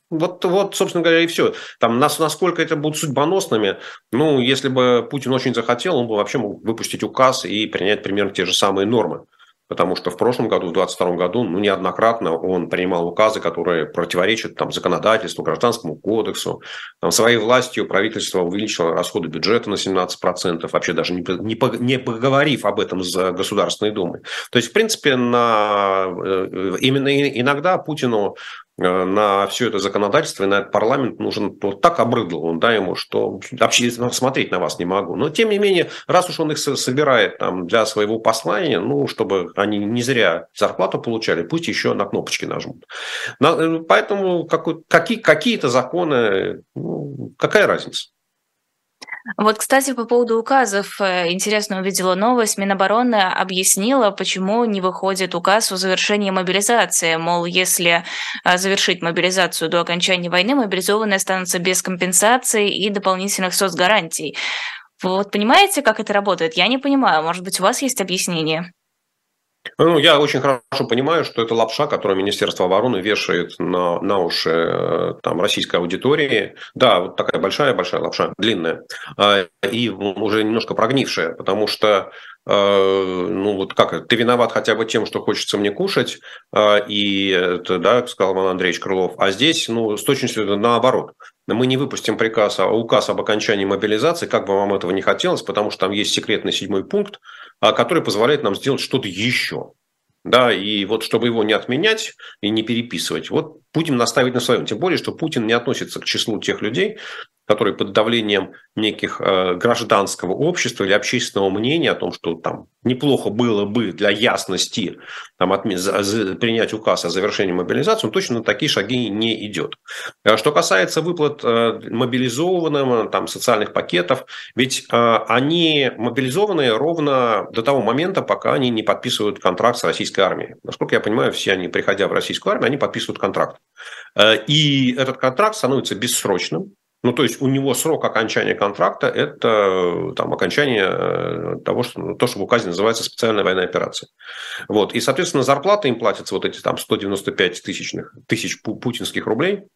Вот, вот, собственно говоря, и все. Там, насколько это будут судьбоносными, ну, если бы Путин очень захотел, он бы вообще мог выпустить указ и принять примерно те же самые нормы потому что в прошлом году, в 2022 году, ну, неоднократно он принимал указы, которые противоречат там, законодательству, гражданскому кодексу. Там, своей властью правительство увеличило расходы бюджета на 17%, вообще даже не, не, не поговорив об этом с Государственной Думой. То есть, в принципе, на, э, именно иногда Путину Э, на все это законодательство и на этот парламент нужен вот так обрыдл он, да, ему, что вообще смотреть на вас не могу. Но, тем не менее, раз уж он их собирает там, для своего послания, ну, чтобы они не зря зарплату получали, пусть еще на кнопочки нажмут. Э, поэтому какие, какие-то законы, ну, какая разница? Вот, кстати, по поводу указов. Э, интересно увидела новость. Минобороны объяснила, почему не выходит указ о завершении мобилизации. Мол, если э, завершить мобилизацию до окончания войны, мобилизованные останутся без компенсации и дополнительных соцгарантий. Вот понимаете, как это работает? Я не понимаю. Может быть, у вас есть объяснение? Ну, я очень хорошо понимаю, что это лапша, которую Министерство обороны вешает на, на уши э, там, российской аудитории. Да, вот такая большая-большая лапша, длинная, а, и уже немножко прогнившая, потому что э, ну вот как, ты виноват хотя бы тем, что хочется мне кушать, а, и это, да, сказал Иван Андреевич Крылов, а здесь, ну, с точностью наоборот. Мы не выпустим приказ, а указ об окончании мобилизации, как бы вам этого не хотелось, потому что там есть секретный седьмой пункт, который позволяет нам сделать что-то еще. Да, и вот чтобы его не отменять и не переписывать, вот Путин наставить на своем. Тем более, что Путин не относится к числу тех людей, которые под давлением неких э, гражданского общества или общественного мнения о том, что там неплохо было бы для ясности там, принять указ о завершении мобилизации, он точно на такие шаги не идет. А что касается выплат э, мобилизованным, там, социальных пакетов, ведь э, они мобилизованные ровно до того момента, пока они не подписывают контракт с российской армией. Насколько я понимаю, все они, приходя в российскую армию, они подписывают контракт. Э, и этот контракт становится бессрочным, ну, то есть у него срок окончания контракта – это там, окончание э, того, что, то, что в указе называется специальная военная операция. Вот. И, соответственно, зарплаты им платятся вот эти там 195 тысячных, тысяч путинских рублей –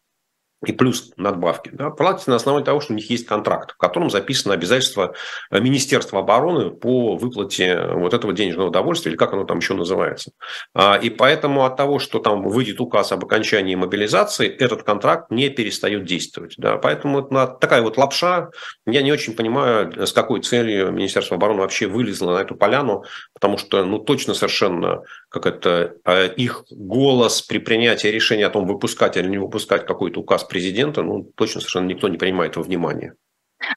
и плюс надбавки, да, платятся на основании того, что у них есть контракт, в котором записано обязательство э, Министерства обороны по выплате вот этого денежного удовольствия, или как оно там еще называется. А, и поэтому от того, что там выйдет указ об окончании мобилизации, этот контракт не перестает действовать. Да. Поэтому это такая вот лапша. Я не очень понимаю, с какой целью Министерство обороны вообще вылезло на эту поляну, потому что ну, точно совершенно как это, а, их голос при принятии решения о том, выпускать или не выпускать какой-то указ президента, ну, точно совершенно никто не принимает во внимание.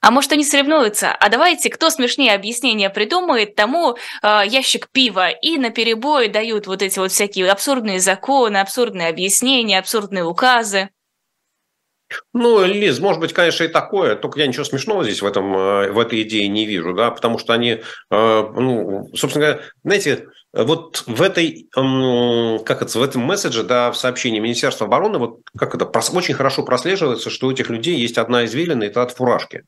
А может, они соревнуются? А давайте, кто смешнее объяснения придумает, тому э, ящик пива. И на перебой дают вот эти вот всякие абсурдные законы, абсурдные объяснения, абсурдные указы. Ну, Лиз, может быть, конечно, и такое, только я ничего смешного здесь в, этом, э, в этой идее не вижу, да, потому что они, ну, собственно говоря, знаете, вот в этой, как это, в этом месседже, да, в сообщении Министерства обороны, вот как это, очень хорошо прослеживается, что у этих людей есть одна извилина, это от фуражки,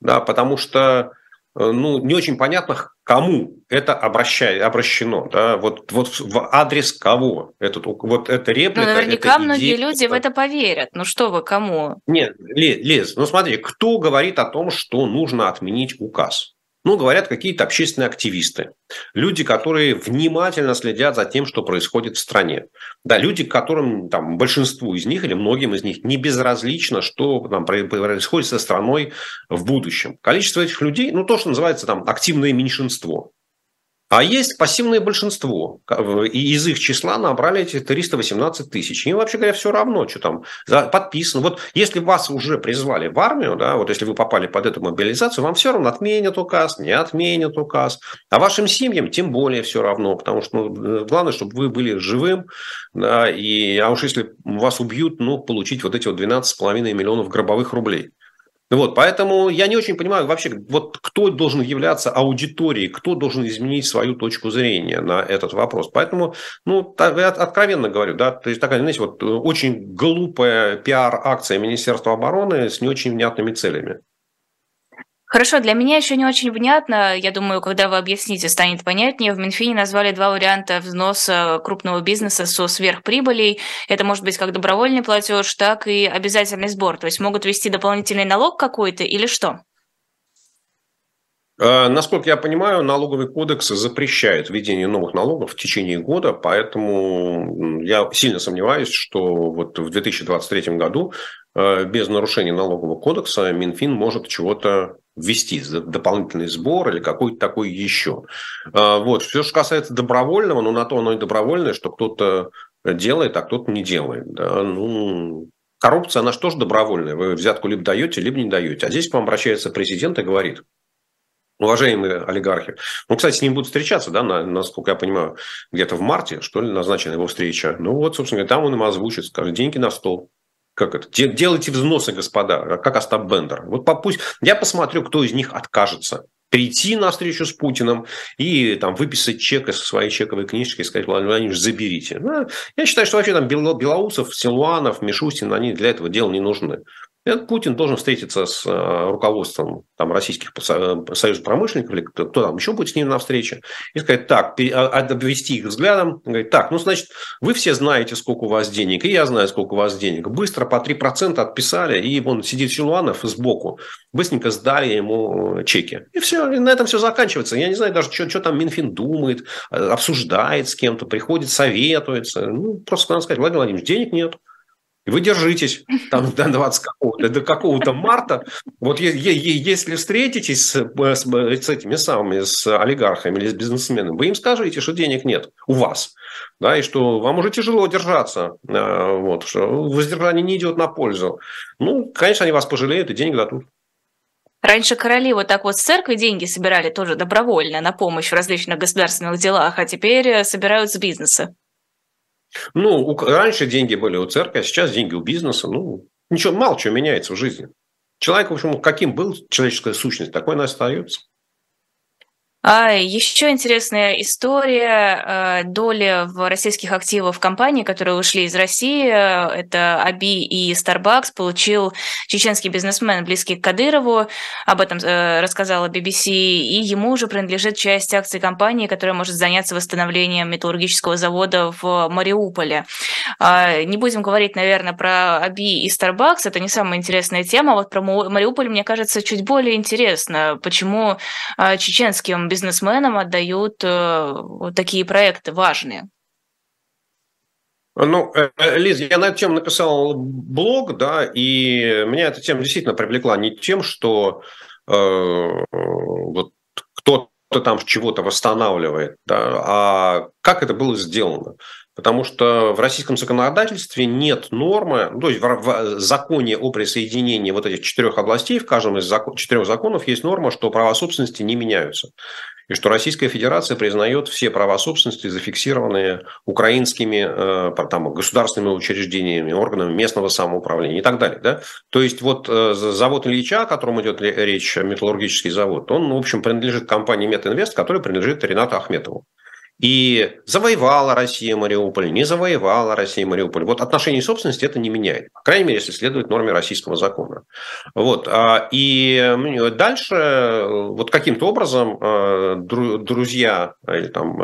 да, потому что Э, ну, не очень понятно, кому это обращает, обращено, да, вот, вот в адрес кого этот, вот эта реплика. Ну, наверняка многие идея, люди в это поверят. Ну, что вы, кому? Нет, Лиз, ну смотри, кто говорит о том, что нужно отменить указ? Ну, говорят какие-то общественные активисты, люди, которые внимательно следят за тем, что происходит в стране. Да, люди, которым там, большинству из них или многим из них не безразлично, что там, происходит со страной в будущем. Количество этих людей, ну, то, что называется там активное меньшинство. А есть пассивное большинство. И из их числа набрали эти 318 тысяч. Им, вообще говоря, все равно, что там подписано. Вот если вас уже призвали в армию, да, вот если вы попали под эту мобилизацию, вам все равно отменят указ, не отменят указ. А вашим семьям тем более все равно, потому что ну, главное, чтобы вы были живым. Да, и, а уж если вас убьют, ну, получить вот эти вот 12,5 миллионов гробовых рублей. Вот, поэтому я не очень понимаю вообще, вот кто должен являться аудиторией, кто должен изменить свою точку зрения на этот вопрос. Поэтому, ну, так, я откровенно говорю, да, то есть такая, знаете, вот э, очень глупая пиар-акция Министерства обороны с не очень внятными целями. Хорошо, для меня еще не очень внятно. Я думаю, когда вы объясните, станет понятнее. В Минфине назвали два варианта взноса крупного бизнеса со сверхприбылей. Это может быть как добровольный платеж, так и обязательный сбор. То есть могут ввести дополнительный налог какой-то или что? А, насколько я понимаю, налоговый кодекс запрещает введение новых налогов в течение года, поэтому я сильно сомневаюсь, что вот в 2023 году а, без нарушения налогового кодекса Минфин может чего-то ввести дополнительный сбор или какой-то такой еще. А, вот. Все, что касается добровольного, ну, на то оно и добровольное, что кто-то делает, а кто-то не делает. Да? Ну, коррупция, она же тоже добровольная. Вы взятку либо даете, либо не даете. А здесь к вам обращается президент и говорит, уважаемые олигархи. Ну, кстати, с ним будут встречаться, да, на, насколько я понимаю, где-то в марте, что ли, назначена его встреча. Ну, вот, собственно говоря, там он им озвучит, скажет, деньги на стол. как это, делайте взносы, господа, как Остап Бендер. Вот пусть, я посмотрю, кто из них откажется прийти на встречу с Путиным и там выписать чек из своей чековой книжки и сказать, Владимир Владимирович, заберите. Ну, я считаю, что вообще там Белоусов, Силуанов, Мишустин, они для этого дела не нужны. Путин должен встретиться с э, руководством там, российских э, союзов промышленников, или кто, кто там еще будет с ним на встрече, и сказать, так, а, обвести их взглядом, говорить, так, ну, значит, вы все знаете, сколько у вас денег, и я знаю, сколько у вас денег. Быстро по 3% отписали, и он сидит Силуанов сбоку, быстренько сдали ему э, чеки. И все, и на этом все заканчивается. Я не знаю даже, что, что там Минфин думает, обсуждает с кем-то, приходит, советуется. Ну, просто надо сказать, Владимир Владимирович, денег нет. И вы держитесь там до 20 какого-то, до какого-то марта. Вот если встретитесь с, с, с этими самыми, с олигархами или с бизнесменами, вы им скажите, что денег нет у вас. Да, и что вам уже тяжело держаться, а, вот, что воздержание не идет на пользу. Ну, конечно, они вас пожалеют и денег дадут. Раньше короли вот так вот с церкви деньги собирали тоже добровольно на помощь в различных государственных делах, а теперь собирают с бизнеса. Ну, у, раньше деньги были у церкви, а сейчас деньги у бизнеса. Ну, ничего, мало чего меняется в жизни. Человек, в общем, каким был человеческая сущность, такой она остается. А еще интересная история э, доли в российских активах компаний, которые ушли из России. Это Аби и Starbucks получил чеченский бизнесмен, близкий к Кадырову. Об этом э, рассказала BBC. И ему уже принадлежит часть акций компании, которая может заняться восстановлением металлургического завода в Мариуполе. А, не будем говорить, наверное, про Аби и Starbucks. Это не самая интересная тема. Вот про Мариуполь, мне кажется, чуть более интересно. Почему а, чеченским бизнесменам отдают э, вот такие проекты важные? Ну, э, э, Лиз, я на эту тему написал блог, да, и меня эта тема действительно привлекла не тем, что э, вот кто-то там чего-то восстанавливает, да, а как это было сделано. Потому что в российском законодательстве нет нормы, ну, то есть в законе о присоединении вот этих четырех областей, в каждом из закон, четырех законов есть норма, что права собственности не меняются и что Российская Федерация признает все права собственности, зафиксированные украинскими э, там, государственными учреждениями, органами местного самоуправления и так далее. Да? То есть вот э, завод Ильича, о котором идет речь, металлургический завод, он, в общем, принадлежит компании Метинвест, которая принадлежит Ренату Ахметову. И завоевала Россия Мариуполь, не завоевала Россия Мариуполь. Вот отношение собственности это не меняет. По крайней мере, если следует норме российского закона. Вот. А, и дальше вот каким-то образом а, друзья или там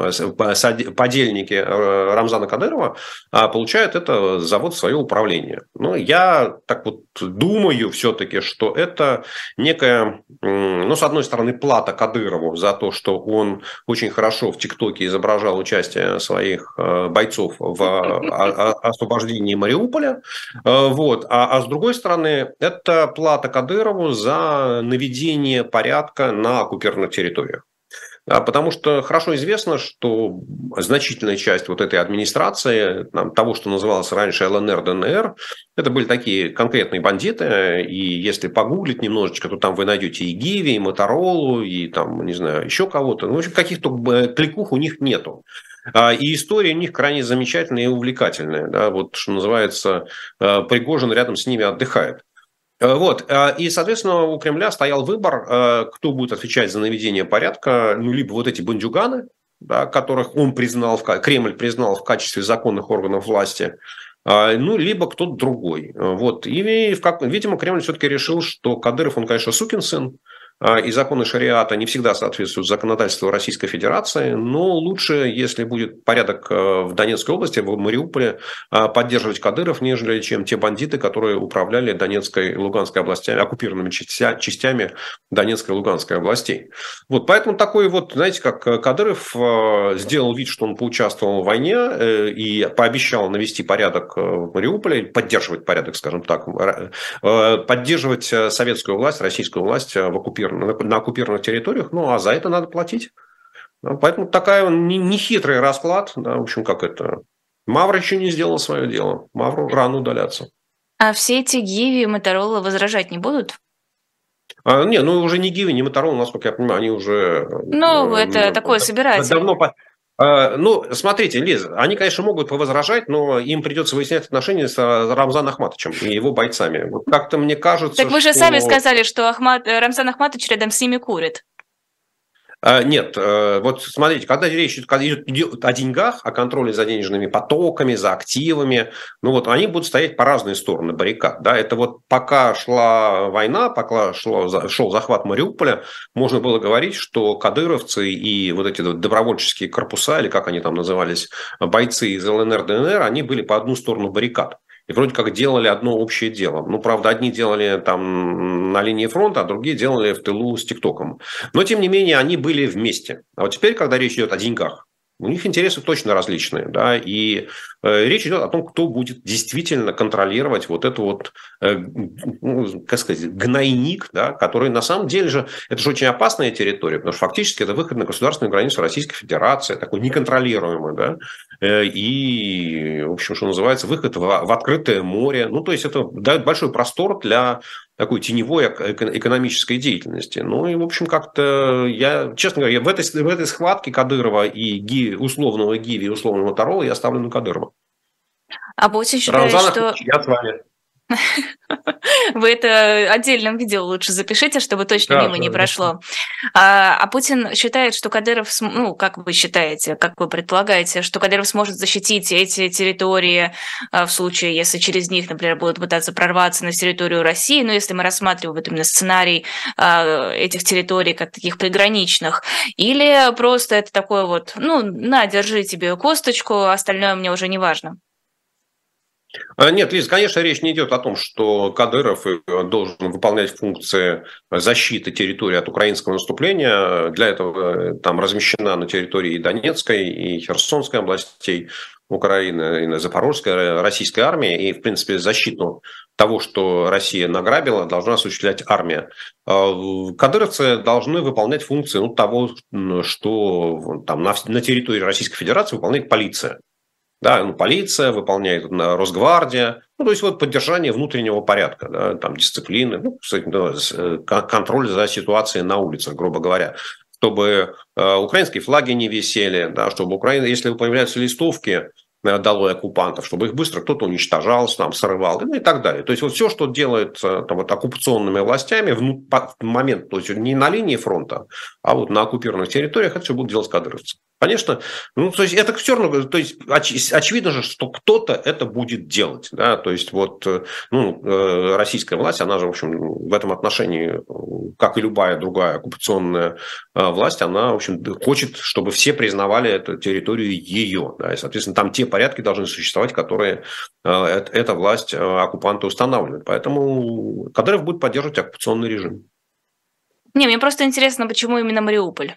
подельники а, Рамзана Кадырова получают это завод в свое управление. Но я так вот думаю все-таки, что это некая, ну, с одной стороны, плата Кадырову за то, что он очень хорошо в ТикТоке изображает изображал участие своих э, бойцов в а, а, освобождении Мариуполя. Э, вот. А, а с другой стороны, это плата Кадырову за наведение порядка на оккупированных территориях. Потому что хорошо известно, что значительная часть вот этой администрации, того, что называлось раньше ЛНР, ДНР, это были такие конкретные бандиты, и если погуглить немножечко, то там вы найдете и Гиви, и Моторолу, и там, не знаю, еще кого-то. Ну, в общем, каких-то кликух у них нету. А, и история у них крайне замечательная и увлекательная. Да? Вот, что называется, э, Пригожин рядом с ними отдыхает. Э, вот. Э, и, соответственно, у Кремля стоял выбор, э, кто будет отвечать за наведение порядка. Ну, либо вот эти бандюганы, да, которых он признал, Кремль признал в качестве законных органов власти, ну, либо кто-то другой. Вот. И, видимо, Кремль все-таки решил, что Кадыров, он, конечно, сукин сын, и законы шариата не всегда соответствуют законодательству Российской Федерации, но лучше, если будет порядок э, в Донецкой области, в Мариуполе, а, поддерживать Кадыров, нежели чем те бандиты, которые управляли Донецкой и Луганской областями, оккупированными частями Донецкой и Луганской областей. Вот, поэтому такой вот, знаете, как Кадыров э, сделал вид, что он поучаствовал в войне э, и пообещал навести порядок в Мариуполе, поддерживать порядок, скажем так, поддерживать советскую власть, российскую власть в оккупированном оккупированных, на оккупированных территориях, ну, а за это надо платить. Поэтому такая нехитрый не расклад, да, в общем, как это. Мавр еще не сделал свое дело. Мавру рано удаляться. А все эти Гиви и Моторола возражать не будут? А, не, ну уже не Гиви, не Моторола, насколько я понимаю, они уже... Ну, э, это ну, такое собирательное. Давно, А, ну, смотрите, Лиз, они, конечно, могут повозражать, но им придется выяснять отношения с э, Рамзаном Ахматовичем и его бойцами. Вот как-то мне кажется, Так вы же что... сами сказали, что Ахмат... Рамзан Ахматович рядом с ними курит. А, нет, э, вот смотрите, когда речь идет о деньгах, о контроле за денежными потоками, за активами, ну вот они будут стоять по разные стороны баррикад. Да? Это вот пока шла война, пока шло, шел захват Мариуполя, можно было говорить, что кадыровцы и вот эти добровольческие корпуса, или как они там назывались, бойцы из ЛНР, ДНР, они были по одну сторону баррикад и вроде как делали одно общее дело. Ну, правда, одни делали там на линии фронта, а другие делали в тылу с ТикТоком. Но, тем не менее, они были вместе. А вот теперь, когда речь идет о деньгах, у них интересы точно различные, да, и э, речь идет о том, кто будет действительно контролировать вот эту вот, э, ну, как сказать, гнойник, да, который на самом деле же, это же очень опасная территория, потому что фактически это выход на государственную границу Российской Федерации, такой неконтролируемый, да, э, и, в общем, что называется, выход в, в открытое море, ну, то есть это дает большой простор для такой теневой экономической деятельности. Ну и, в общем, как-то я, честно говоря, в этой, в этой схватке Кадырова и Ги, условного Гиви и условного Тарола я ставлю на Кадырова. А Путин считает, Рамзан, что... Я с вами. [LAUGHS] Вы это отдельном видео лучше запишите, чтобы точно да, мимо да, не прошло. А, а Путин считает, что Кадыров, ну, как вы считаете, как вы предполагаете, что Кадыров сможет защитить эти территории а, в случае, если через них, например, будут пытаться прорваться на территорию России, ну, если мы рассматриваем вот именно сценарий а, этих территорий как таких приграничных, или просто это такое вот, ну, на, держи тебе косточку, остальное мне уже не важно. А, нет, Лиз, конечно, речь не идет о том, что Кадыров э, должен выполнять функции защиты территории от украинского наступления. Для этого э, там размещена на территории и Донецкой, и Херсонской областей Украины, и Запорожской, э, российской армии. И, в принципе, защиту того, что Россия награбила, должна осуществлять армия. А, кадыровцы должны выполнять функции ну, того, что там, на территории Российской Федерации выполняет полиция. Да, ну, полиция выполняет, Росгвардия, ну, то есть вот поддержание внутреннего порядка, да, там дисциплины, ну, кстати, э, контроль за ситуацией на улицах, грубо говоря, чтобы э, украинские флаги не висели, да, чтобы Украина, если появляются листовки Э, долой оккупантов, чтобы их быстро кто-то уничтожал, там, срывал ну, и так далее. То есть вот все, что делается там, вот, оккупационными властями в момент, то есть не на линии фронта, а вот на оккупированных территориях, это все будут делать кадровцы. Конечно, ну, то есть это все равно, то есть оч, очевидно же, что кто-то это будет делать, да, то есть вот, э, ну, э, российская власть, она же, в общем, в этом отношении, как и любая другая оккупационная власть, она, в общем, хочет, чтобы все признавали эту территорию ее, да, и, соответственно, там те порядки должны существовать, которые э, эта власть э, оккупанта устанавливает. Поэтому Кадыров будет поддерживать оккупационный режим. Не, мне просто интересно, почему именно Мариуполь?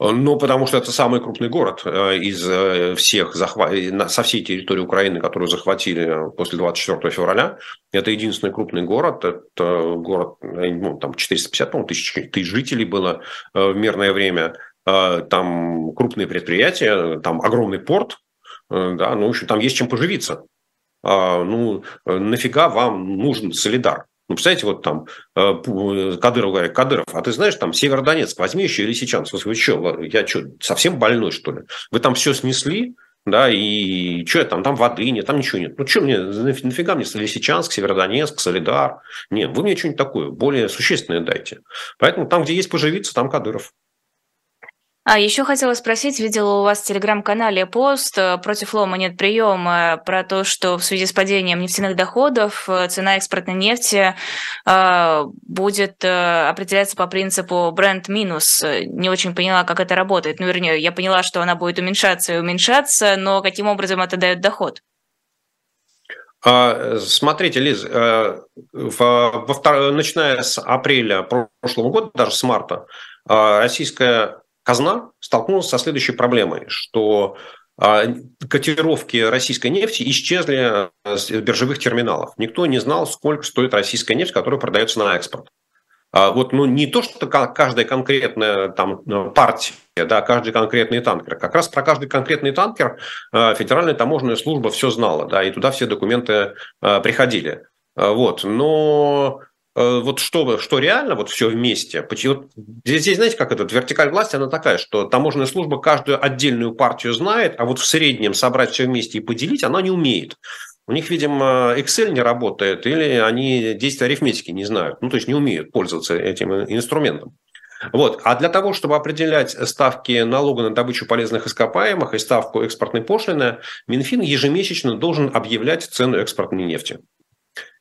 Ну, потому что это самый крупный город э, из всех захват... со всей территории Украины, которую захватили после 24 февраля. Это единственный крупный город. Это город, ну, там 450 по тысяч, тысяч жителей было в мирное время. Э, там крупные предприятия, там огромный порт, э, да, ну, в общем, там есть чем поживиться. А, ну, нафига вам нужен солидар? Ну, представляете, вот там э, Кадыров говорит, Кадыров, а ты знаешь, там Северодонецк, возьми еще Лисичанск. Вы что, я что, совсем больной, что ли? Вы там все снесли, да, и что там, там воды нет, там ничего нет. Ну, что мне, нафига мне Лисичанск, Северодонецк, Солидар? Нет, вы мне что-нибудь такое, более существенное дайте. Поэтому там, где есть поживиться, там Кадыров. А еще хотела спросить, видела у вас в телеграм-канале пост э, «Против лома нет приема» про то, что в связи с падением нефтяных доходов э, цена экспортной нефти э, будет определяться по принципу бренд минус. Не очень поняла, как это работает. Ну, вернее, я поняла, что она будет уменьшаться и уменьшаться, но каким образом это дает доход? А, смотрите, Лиз, во втор... начиная с апреля прошлого года, даже с марта, российская казна столкнулась со следующей проблемой, что а, котировки российской нефти исчезли с биржевых терминалов. Никто не знал, сколько стоит российская нефть, которая продается на экспорт. А вот, ну, не то, что каждая конкретная там, ну, партия, да, каждый конкретный танкер. Как раз про каждый конкретный танкер а, Федеральная таможенная служба все знала, да, и туда все документы приходили. Вот. Но вот что, что реально, вот все вместе. Вот здесь, здесь, знаете, как этот вертикаль власти, она такая, что таможенная служба каждую отдельную партию знает, а вот в среднем собрать все вместе и поделить она не умеет. У них, видимо, Excel не работает, или они действия арифметики не знают, ну, то есть не умеют пользоваться этим инструментом. Вот. А для того, чтобы определять ставки налога на добычу полезных ископаемых и ставку экспортной пошлины, Минфин ежемесячно должен объявлять цену экспортной нефти.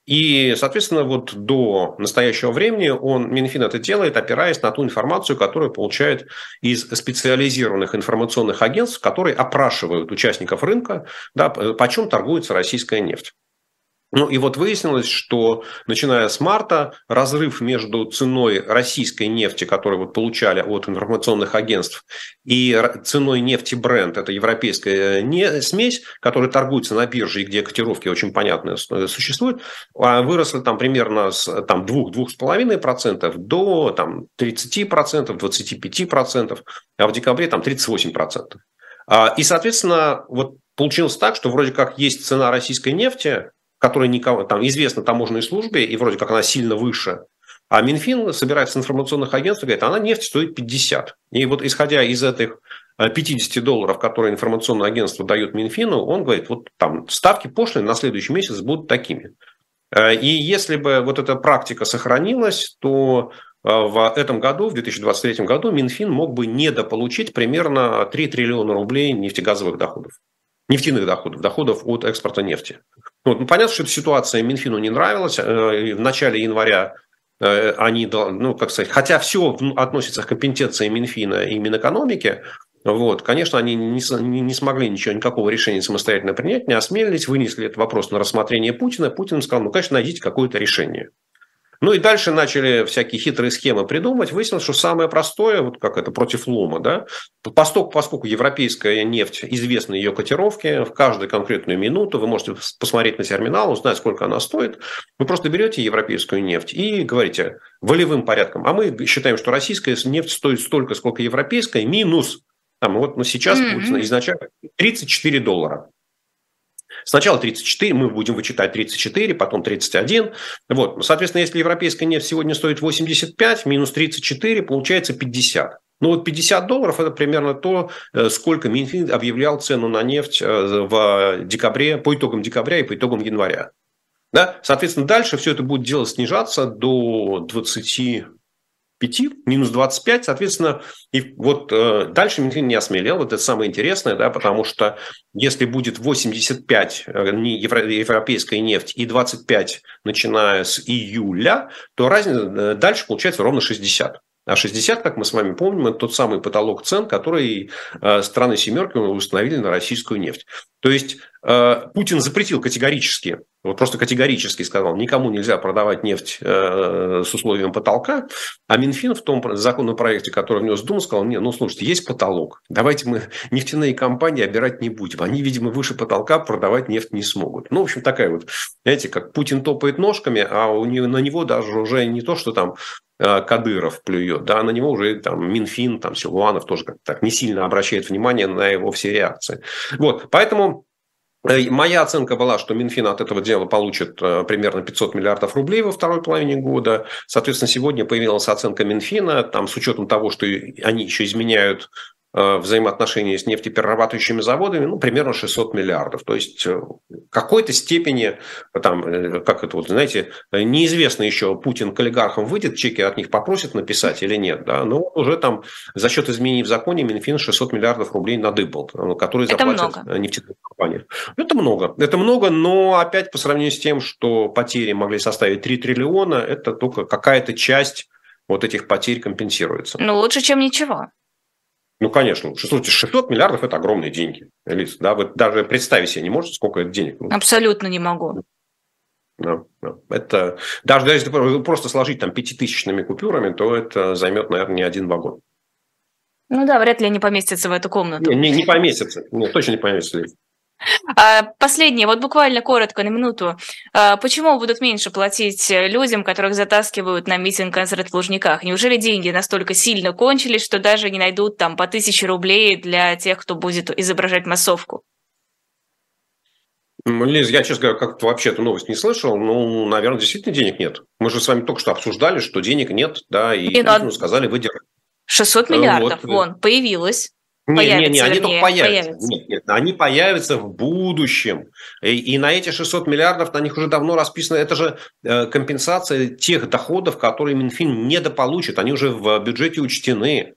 И, соответственно, вот до настоящего времени он, Минфин это делает, опираясь на ту информацию, которую получает из специализированных информационных агентств, которые опрашивают участников рынка, да, почем торгуется российская нефть. Ну и вот выяснилось, что начиная с марта разрыв между ценой российской нефти, которую вот получали от информационных агентств, и ценой нефти бренд, это европейская не, смесь, которая торгуется на бирже и где котировки очень понятные существуют, а выросла там примерно с там, 2-2,5% до там, 30%, 25%, а в декабре там 38%. А, и, соответственно, вот получилось так, что вроде как есть цена российской нефти, которая никого, там, известна таможенной службе, и вроде как она сильно выше, а Минфин собирает с информационных агентств и говорит, она нефть стоит 50. И вот исходя из этих 50 э, долларов, которые информационное агентство дает Минфину, он говорит, вот там ставки пошлины на следующий месяц будут такими. Э, и если бы вот эта практика сохранилась, то э, в этом году, в 2023 году, Минфин мог бы недополучить примерно 3 триллиона рублей нефтегазовых доходов нефтяных доходов, доходов от экспорта нефти. Вот, ну, понятно, что эта ситуация Минфину не нравилась. Э, в начале января э, они, ну, как сказать, хотя все относится к компетенции Минфина и Минэкономики, вот, конечно, они не, не, смогли ничего, никакого решения самостоятельно принять, не осмелились, вынесли этот вопрос на рассмотрение Путина. Путин сказал, ну, конечно, найдите какое-то решение. Ну и дальше начали всякие хитрые схемы придумывать. Выяснилось, что самое простое, вот как это против лома, да, поскольку, поскольку европейская нефть, известны ее котировки, в каждую конкретную минуту вы можете посмотреть на терминал, узнать, сколько она стоит. Вы просто берете европейскую нефть и говорите волевым порядком. А мы считаем, что российская нефть стоит столько, сколько европейская, минус там, вот ну, сейчас mm-hmm. будет изначально 34 доллара. Сначала 34, мы будем вычитать 34, потом 31. Вот. Соответственно, если европейская нефть сегодня стоит 85, минус 34, получается 50. Ну вот 50 долларов – это примерно то, э, сколько Минфин объявлял цену на нефть э, в декабре, по итогам декабря и по итогам января. Да? Соответственно, дальше все это будет дело снижаться до 20 5, минус 25, соответственно, и вот э, дальше Минфин не осмелел, вот это самое интересное, да, потому что если будет 85 э, европейская нефть и 25, начиная с июля, то разница э, дальше получается ровно 60. А 60, как мы с вами помним, это тот самый потолок цен, который э, страны семерки установили на российскую нефть. То есть э, Путин запретил категорически, вот просто категорически сказал, никому нельзя продавать нефть э, с условием потолка, а Минфин в том законопроекте, который внес в Думу, сказал, не, ну слушайте, есть потолок, давайте мы [LAUGHS] нефтяные компании обирать не будем, они, видимо, выше потолка продавать нефть не смогут. Ну, в общем, такая вот, знаете, как Путин топает ножками, а у него, на него даже уже не то, что там Кадыров плюет, да, на него уже там Минфин, там Силуанов тоже как-то так не сильно обращает внимание на его все реакции. Вот, поэтому э, Моя оценка была, что Минфин от этого дела получит э, примерно 500 миллиардов рублей во второй половине года. Соответственно, сегодня появилась оценка Минфина, там, с учетом того, что они еще изменяют Э, взаимоотношения с нефтеперерабатывающими заводами, ну, примерно 600 миллиардов. То есть, э, в какой-то степени, там, э, как это вот, знаете, неизвестно еще, Путин к олигархам выйдет, чеки от них попросит написать или нет, да, но уже там за счет изменений в законе Минфин 600 миллиардов рублей надыбал, которые заплатят нефтяные компании. Это много. Это много, но опять по сравнению с тем, что потери могли составить 3 триллиона, это только какая-то часть вот этих потерь компенсируется. Ну, лучше, чем ничего. Ну, конечно. Слушайте, 600 миллиардов – это огромные деньги, Элис. Да? Вы даже представить себе не можете, сколько это денег. Абсолютно не могу. Да, да. Это, даже если просто сложить там пятитысячными купюрами, то это займет, наверное, не один вагон. Ну да, вряд ли они поместятся в эту комнату. Не, не, не поместятся. Нет, точно не поместятся. А, последнее, вот буквально коротко, на минуту. А, почему будут меньше платить людям, которых затаскивают на митинг концерт в Лужниках? Неужели деньги настолько сильно кончились, что даже не найдут там по тысяче рублей для тех, кто будет изображать массовку? Лиз, я, честно говоря, как-то вообще эту новость не слышал. Ну, наверное, действительно денег нет. Мы же с вами только что обсуждали, что денег нет, да, и не, ну, сказали выдержать. 600 миллиардов, вот. вон, появилось. Нет, нет, нет, они только появятся. появятся. Нет, нет, они появятся в будущем. И, и на эти 600 миллиардов на них уже давно расписано. Это же э, компенсация тех доходов, которые Минфин недополучит. Они уже в бюджете учтены.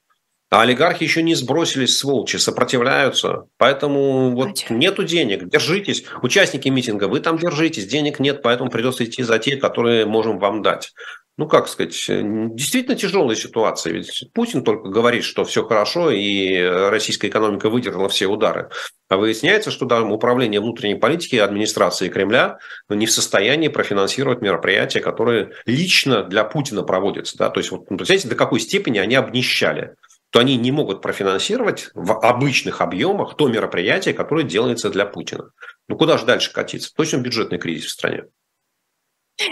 А олигархи еще не сбросились, сволочи, сопротивляются. Поэтому вот нету денег, держитесь. Участники митинга, вы там держитесь, денег нет, поэтому придется идти за те, которые можем вам дать ну, как сказать, действительно тяжелая ситуация. Ведь Путин только говорит, что все хорошо, и российская экономика выдержала все удары. А выясняется, что даже управление внутренней политики администрации Кремля не в состоянии профинансировать мероприятия, которые лично для Путина проводятся. Да? То есть, вот, представляете, до какой степени они обнищали то они не могут профинансировать в обычных объемах то мероприятие, которое делается для Путина. Ну куда же дальше катиться? Точно бюджетный кризис в стране.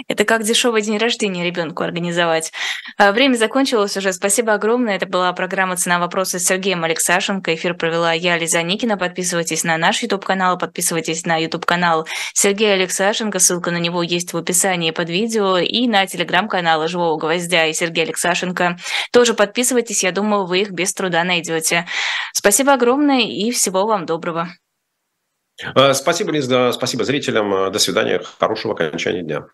Это как дешевый день рождения ребенку организовать. А, время закончилось уже. Спасибо огромное. Это была программа «Цена вопроса» с Сергеем Алексашенко. Эфир провела я, Лиза Никина. Подписывайтесь на наш YouTube-канал, подписывайтесь на YouTube-канал Сергея Алексашенко. Ссылка на него есть в описании под видео. И на телеграм-каналы «Живого гвоздя» и Сергея Алексашенко. Тоже подписывайтесь. Я думаю, вы их без труда найдете. Спасибо огромное и всего вам доброго. Спасибо, Лиза. Спасибо зрителям. До свидания. Хорошего окончания дня.